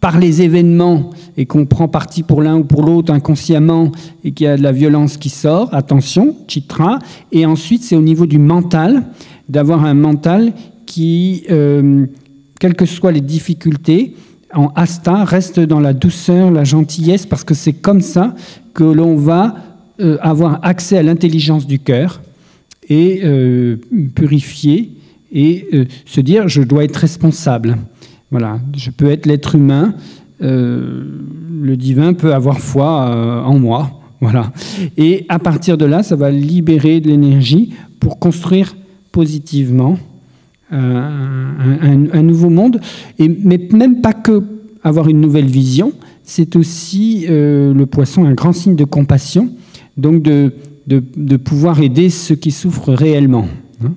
par les événements et qu'on prend parti pour l'un ou pour l'autre inconsciemment et qu'il y a de la violence qui sort, attention, chitra. Et ensuite, c'est au niveau du mental d'avoir un mental qui, euh, quelles que soient les difficultés, en asta, reste dans la douceur, la gentillesse, parce que c'est comme ça que l'on va euh, avoir accès à l'intelligence du cœur et purifier et se dire je dois être responsable. Voilà, je peux être l'être humain, le divin peut avoir foi en moi. Voilà. Et à partir de là, ça va libérer de l'énergie pour construire positivement un, nouveau monde, et, mais même pas que avoir une nouvelle vision, c'est aussi euh, le poisson un grand signe de compassion, donc de, de, pouvoir aider ceux qui souffrent réellement. Hein.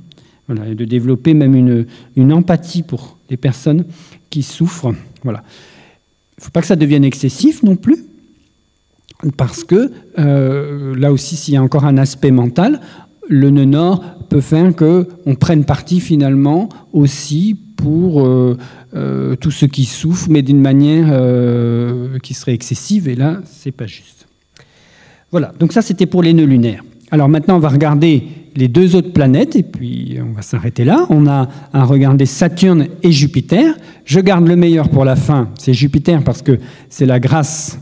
voilà, et de développer même une, une, empathie pour les personnes qui souffrent. Voilà. Il ne faut pas que ça devienne excessif non plus, parce que euh, là aussi, s'il y a encore un aspect mental, le nœud nord peut faire qu'on prenne parti finalement aussi pour euh, euh, tous ceux qui souffrent, mais d'une manière euh, qui serait excessive, et là, c'est pas juste. Voilà, donc ça c'était pour les nœuds lunaires. Alors maintenant, on va regarder les deux autres planètes, et puis on va s'arrêter là. On a à regarder Saturne et Jupiter. Je garde le meilleur pour la fin, c'est Jupiter, parce que c'est la grâce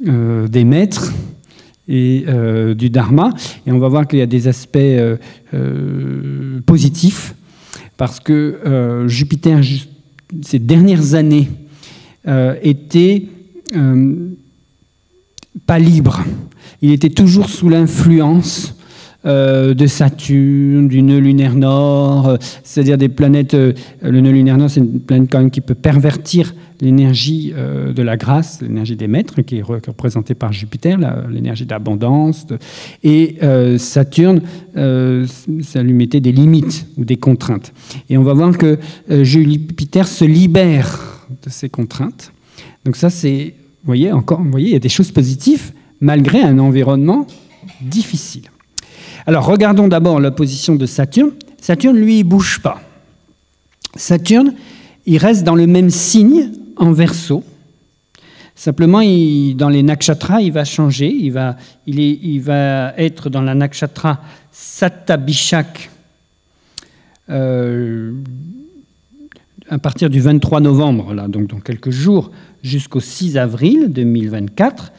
des maîtres et euh, du dharma. Et on va voir qu'il y a des aspects euh, euh, positifs, parce que Jupiter, ces dernières années, était pas libre. Il était toujours sous l'influence de Saturne, du nœud lunaire nord, c'est-à-dire des planètes. le nœud lunaire nord, c'est une planète quand même qui peut pervertir l'énergie euh, de la grâce, l'énergie des maîtres, qui est représentée par Jupiter, l'énergie d'abondance. Et euh, Saturne, euh, ça lui mettait des limites ou des contraintes. Et on va voir que Jupiter se libère de ces contraintes. Donc ça, c'est, vous voyez, encore, vous voyez, il y a des choses positives malgré un environnement difficile. Alors regardons d'abord la position de Saturne. Saturne, lui, il bouge pas. Saturne, il reste dans le même signe en verso. Simplement, dans les nakshatras, il va changer. Il va, il, va être dans la nakshatra Satabhishak euh, à partir du 23 novembre, donc dans quelques jours, jusqu'au 6 avril 2024.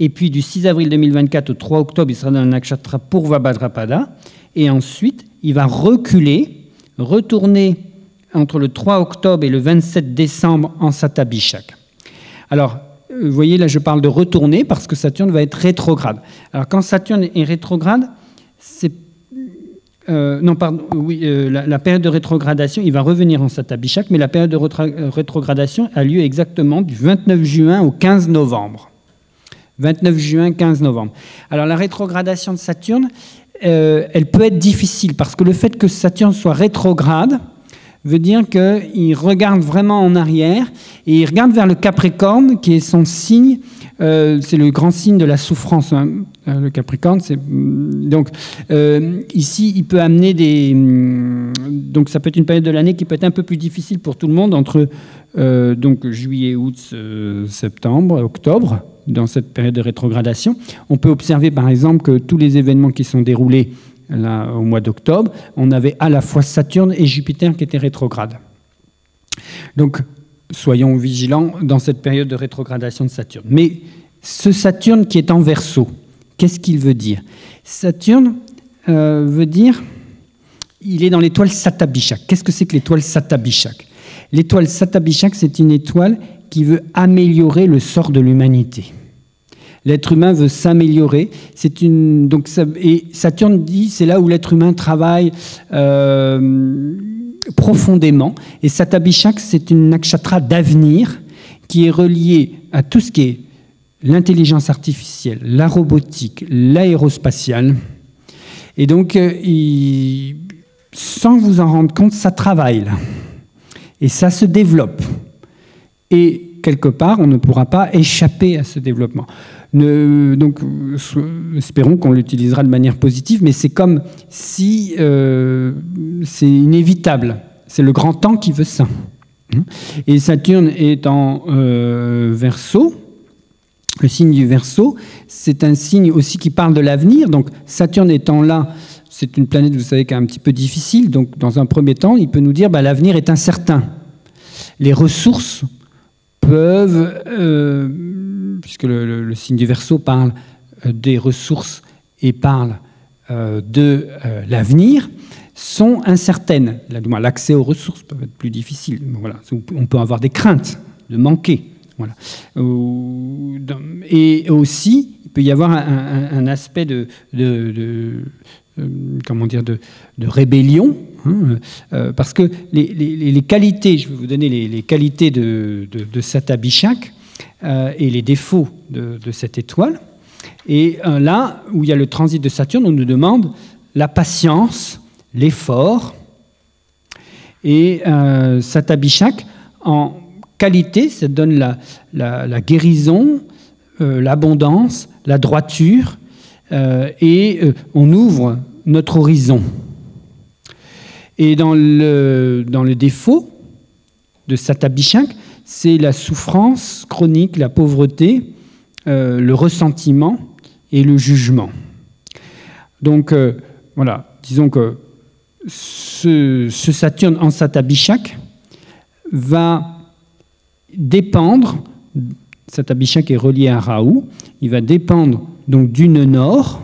Et puis du 6 avril 2024 au 3 octobre, il sera dans la nakshatra Purvabhadrapada. Et ensuite, il va reculer, retourner entre le 3 octobre et le 27 décembre en Satabhishak. Alors, euh, vous voyez, là, je parle de retourner parce que Saturne va être rétrograde. Alors, quand Saturne est rétrograde, c'est. Euh, non, pardon, oui, euh, la, période de rétrogradation, il va revenir en Satabhishak, mais la période de rétrogradation a lieu exactement du 29 juin au 15 novembre. 29 juin, 15 novembre. Alors, la rétrogradation de Saturne, elle peut être difficile parce que le fait que Saturne soit rétrograde, veut dire qu'il regarde vraiment en arrière et il regarde vers le Capricorne, qui est son signe. Euh, c'est le grand signe de la souffrance. Hein. Euh, le Capricorne, mm, donc euh, ici, il peut amener des. Mm, donc, ça peut être une période de l'année qui peut être un peu plus difficile pour tout le monde entre donc juillet, août, septembre, octobre, dans cette période de rétrogradation. On peut observer, par exemple, que tous les événements qui sont déroulés au mois d'octobre, on avait à la fois Saturne et Jupiter qui étaient rétrogrades. Donc, soyons vigilants dans cette période de rétrogradation de Saturne. Mais ce Saturne qui est en verso, qu'est-ce qu'il veut dire? Saturne euh, veut dire, il est dans l'étoile Satabhishak. Qu'est-ce que c'est que l'étoile Satabhishak L'étoile Satabhishak, c'est une étoile qui veut améliorer le sort de l'humanité. L'être humain veut s'améliorer. C'est donc et Saturne dit c'est là où l'être humain travaille euh, profondément. Et Satabhishak c'est une nakshatra d'avenir qui est reliée à tout ce qui est l'intelligence artificielle, la robotique, l'aérospatiale. Et donc, euh, sans vous en rendre compte, ça travaille. Et ça se développe. Et quelque part, on ne pourra pas échapper à ce développement donc, espérons qu'on l'utilisera de manière positive, mais c'est comme si euh, c'est inévitable. C'est le grand temps qui veut ça. Et Saturne est en euh, verso. Le signe du verso, c'est un signe aussi qui parle de l'avenir. Donc, Saturne étant là, c'est une planète, vous savez, qui est un petit peu difficile. Donc, dans un premier temps, il peut nous dire bah, l'avenir est incertain. Les ressources peuvent euh, puisque le, signe du verso parle euh, des ressources et parle de l'avenir sont incertaines. L'accès aux ressources peut être plus difficile. Voilà. On peut avoir des craintes de manquer. Voilà. Et aussi, il peut y avoir un, aspect de, comment dire, de, rébellion, hein, parce que les, qualités, je vais vous donner les, qualités de, de, et les défauts de, cette étoile. Et là où il y a le transit de Saturne, on nous demande la patience, l'effort. Et euh, Satabishak, en qualité, ça donne la, guérison, euh, l'abondance, la droiture, euh, et euh, on ouvre notre horizon. Et dans le, dans le défaut de Satabishak, c'est la souffrance chronique, la pauvreté, le ressentiment et le jugement. Donc voilà, disons que ce, Saturne en Satabishak va dépendre, Satabishak est relié à Rahu, il va dépendre donc d'une nord.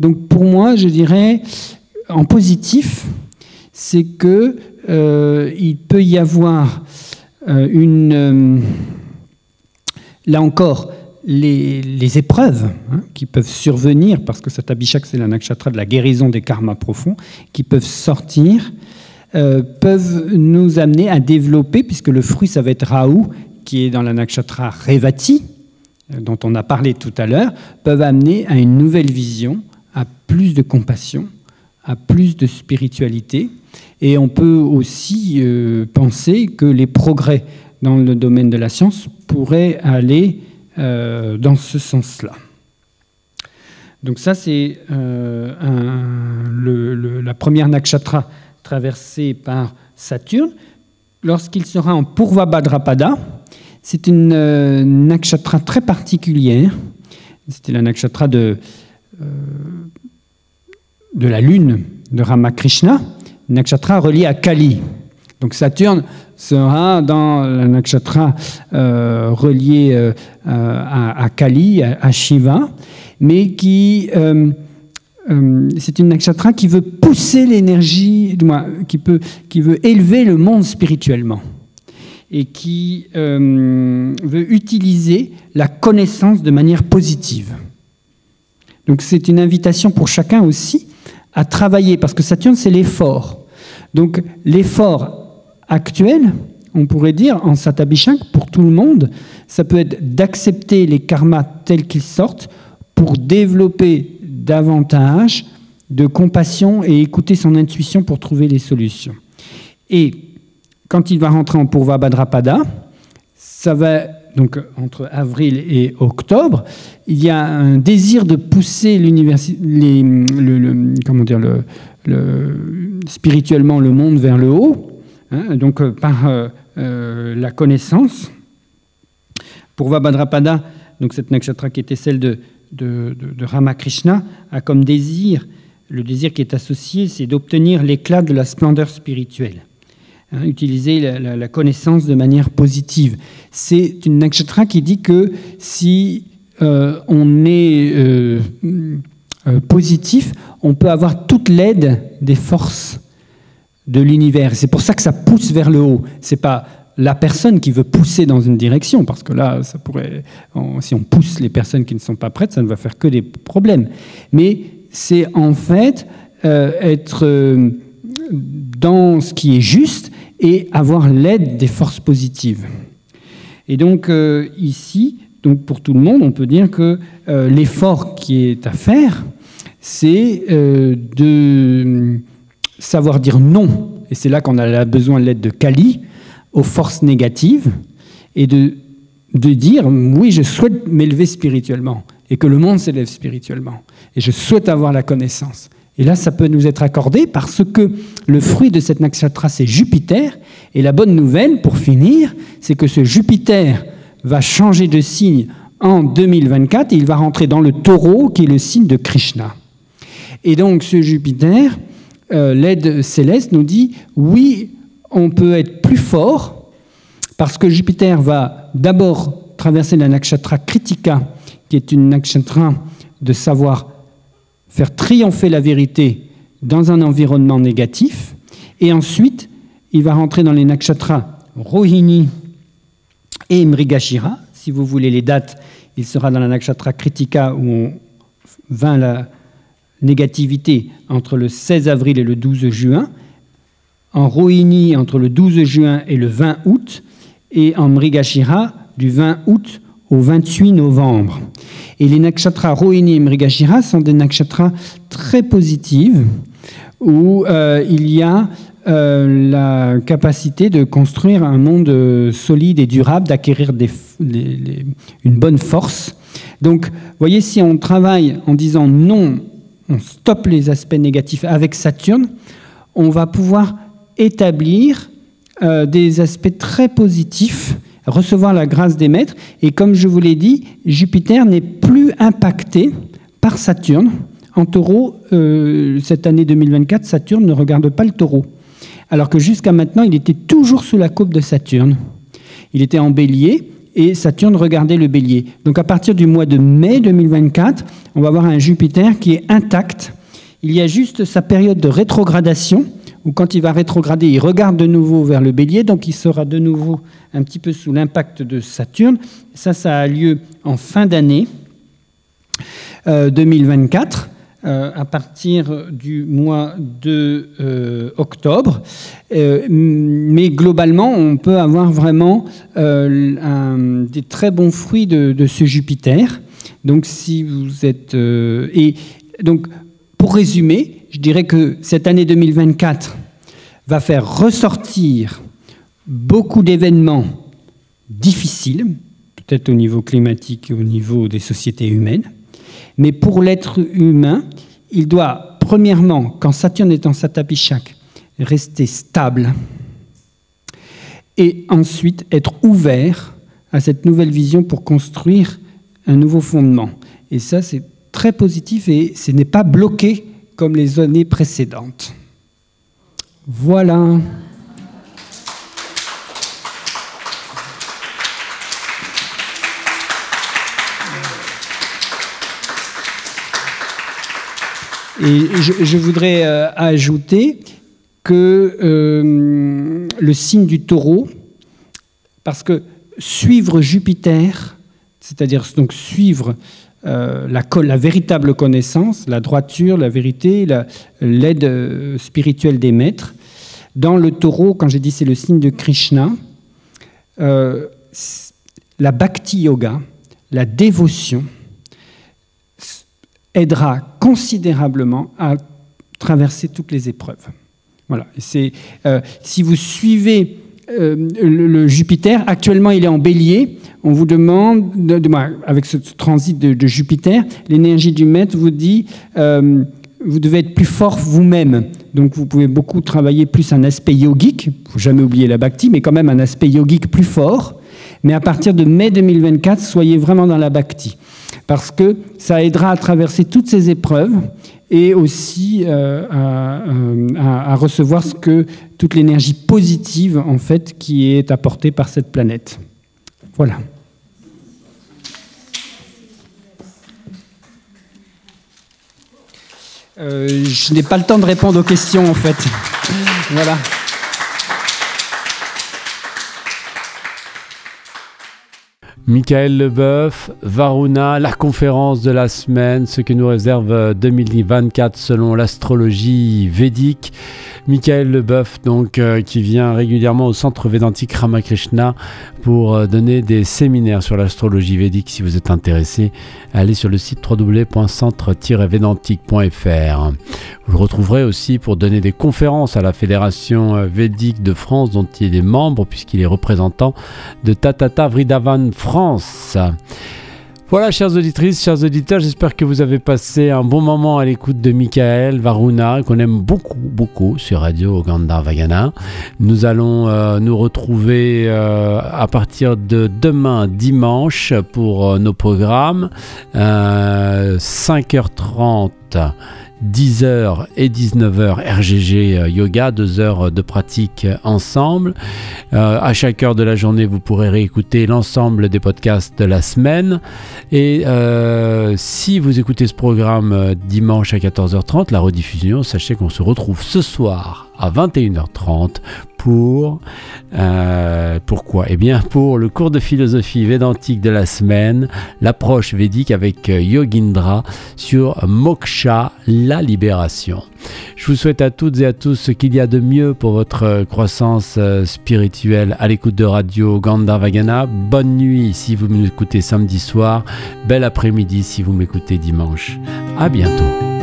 Donc pour moi, je dirais en positif, c'est que euh, il peut y avoir euh, une, euh, là encore, les, épreuves hein, qui peuvent survenir, parce que cet c'est la nakshatra de la guérison des karmas profonds, qui peuvent sortir, euh, peuvent nous amener à développer, puisque le fruit, ça va être Rahu, qui est dans la nakshatra Revati, euh, dont on a parlé tout à l'heure, peuvent amener à une nouvelle vision, à plus de compassion, à plus de spiritualité. Et on peut aussi euh, penser que les progrès dans le domaine de la science pourraient aller euh, dans ce sens-là. Donc ça, c'est euh, la première nakshatra traversée par Saturne. Lorsqu'il sera en Purva Bhadrapada, c'est une nakshatra très particulière. C'était la nakshatra de, de la lune de Ramakrishna, nakshatra reliée à Kali. Donc Saturne sera dans la nakshatra euh, relié euh, à, Kali, à, Shiva, mais qui euh, c'est une nakshatra qui veut pousser l'énergie, qui veut élever le monde spirituellement et qui veut utiliser la connaissance de manière positive. Donc c'est une invitation pour chacun aussi à travailler, parce que Saturne, c'est l'effort. Donc l'effort actuel, on pourrait dire, en Satabishak, pour tout le monde, ça peut être d'accepter les karmas tels qu'ils sortent pour développer davantage de compassion et écouter son intuition pour trouver les solutions. Et quand il va rentrer en Purva Bhadrapada, ça va donc entre avril et octobre, il y a un désir de pousser spirituellement le monde vers le haut, Hein, donc euh, par euh, euh, la connaissance. Pour Vabhadrapada, donc cette nakshatra qui était celle de, Ramakrishna, a comme désir, le désir qui est associé, c'est d'obtenir l'éclat de la splendeur spirituelle. Hein, utiliser la, connaissance de manière positive. C'est une nakshatra qui dit que si on est positif, on peut avoir toute l'aide des forces de l'univers. C'est pour ça que ça pousse vers le haut. C'est pas la personne qui veut pousser dans une direction, parce que là, ça pourrait, si on pousse les personnes qui ne sont pas prêtes, ça ne va faire que des problèmes. Mais c'est en fait euh, être euh, dans ce qui est juste et avoir l'aide des forces positives. Et donc euh, ici, donc pour tout le monde, on peut dire que l'effort qui est à faire, c'est de savoir dire non, et c'est là qu'on a besoin de l'aide de Kali, aux forces négatives, et de, de dire oui, je souhaite m'élever spirituellement, et que le monde s'élève spirituellement, et je souhaite avoir la connaissance. Et là, ça peut nous être accordé parce que le fruit de cette nakshatra, c'est Jupiter. Et la bonne nouvelle, pour finir, c'est que ce Jupiter va changer de signe en 2024 et il va rentrer dans le taureau, qui est le signe de Krishna. Et donc, ce Jupiter, euh, l'aide céleste nous dit oui, on peut être plus fort parce que Jupiter va d'abord traverser la nakshatra Kritika, qui est une nakshatra de savoir faire triompher la vérité dans un environnement négatif. Et ensuite, il va rentrer dans les nakshatras Rohini et Mrigashira. Si vous voulez les dates, il sera dans la nakshatra Kritika où on vint la négativité entre le 16 avril et le 12 juin, en Rohini entre le 12 juin et le 20 août, et en Mrigashira du 20 août au 28 novembre. Et les nakshatras Rohini et Mrigashira sont des nakshatras très positives où euh, il y a euh, la capacité de construire un monde solide et durable, d'acquérir une bonne force. Donc, voyez, si on travaille en disant non, on stoppe les aspects négatifs avec Saturne, on va pouvoir établir euh, des aspects très positifs recevoir la grâce des maîtres. Et comme je vous l'ai dit, Jupiter n'est plus impacté par Saturne. En taureau, euh, cette année 2024, Saturne ne regarde pas le taureau. Alors que jusqu'à maintenant, il était toujours sous la coupe de Saturne. Il était en bélier et Saturne regardait le bélier. Donc à partir du mois de mai 2024, on va avoir un Jupiter qui est intact. Il y a juste sa période de rétrogradation ou quand il va rétrograder, il regarde de nouveau vers le bélier, donc il sera de nouveau un petit peu sous l'impact de Saturne. Ça, ça a lieu en fin d'année 2024. Euh, euh, à partir du mois de euh, octobre. mais globalement, on peut avoir vraiment des très bons fruits de, de, ce Jupiter. Donc, si vous êtes et donc pour résumer, je dirais que cette année 2024 va faire ressortir beaucoup d'événements difficiles, peut-être au niveau climatique et au niveau des sociétés humaines. Mais pour l'être humain, il doit, premièrement, quand Saturne est en Satapishak, rester stable et ensuite être ouvert à cette nouvelle vision pour construire un nouveau fondement. Et ça, c'est très positif et ce n'est pas bloqué comme les années précédentes. Voilà. Et je, voudrais euh, ajouter que euh, le signe du taureau, parce que suivre Jupiter, c'est-à-dire donc suivre euh, la, véritable connaissance, la droiture, la vérité, l'aide euh, spirituelle des maîtres. Dans le taureau, quand j'ai dit c'est le signe de Krishna, euh, la bhakti yoga, la dévotion, aidera considérablement à traverser toutes les épreuves. Voilà. Si vous suivez le, Jupiter, actuellement il est en bélier, on vous demande, avec ce transit de, Jupiter, l'énergie du maître vous dit, euh, vous devez être plus fort vous-même. Donc vous pouvez beaucoup travailler plus un aspect yogique, faut jamais oublier la bhakti, mais quand même un aspect yogique plus fort. Mais à partir de mai 2024, soyez vraiment dans la bhakti, parce que ça aidera à traverser toutes ces épreuves et aussi euh, euh, à, recevoir ce que toute l'énergie positive en fait qui est apportée par cette planète. Voilà. Euh, je n'ai pas le temps de répondre aux questions en fait. voilà. Michael Leboeuf, Varuna, la conférence de la semaine, ce que nous réserve 2024 selon l'astrologie védique. Michael Leboeuf, donc, euh, qui vient régulièrement au centre védantique Ramakrishna pour euh, donner des séminaires sur l'astrologie védique. Si vous êtes intéressé, allez sur le site www.centre-védantique.fr. Vous le retrouverez aussi pour donner des conférences à la Fédération euh, védique de France, dont il est membre, puisqu'il est représentant de Tatata Vridavan France. Voilà, chères auditrices, chers auditeurs, j'espère que vous avez passé un bon moment à l'écoute de Michael Varuna, qu'on aime beaucoup, beaucoup sur Radio Gandharvagana. Nous allons euh, nous retrouver euh, à partir de demain, dimanche, pour euh, nos programmes. 5h30 10h et 19h RGG Yoga, deux heures de pratique ensemble. à chaque heure de la journée, vous pourrez réécouter l'ensemble des podcasts de la semaine. Et si vous écoutez ce programme dimanche à 14h30, la rediffusion, sachez qu'on se retrouve ce soir à 21h30 pour euh, pourquoi? Eh bien pour le cours de philosophie védantique de la semaine, l'approche védique avec euh, Yogindra sur Moksha, la libération. Je vous souhaite à toutes et à tous ce qu'il y a de mieux pour votre euh, croissance spirituelle à l'écoute de radio Gandharvagana. Bonne nuit si vous m'écoutez samedi soir, bel après-midi si vous m'écoutez dimanche. À bientôt.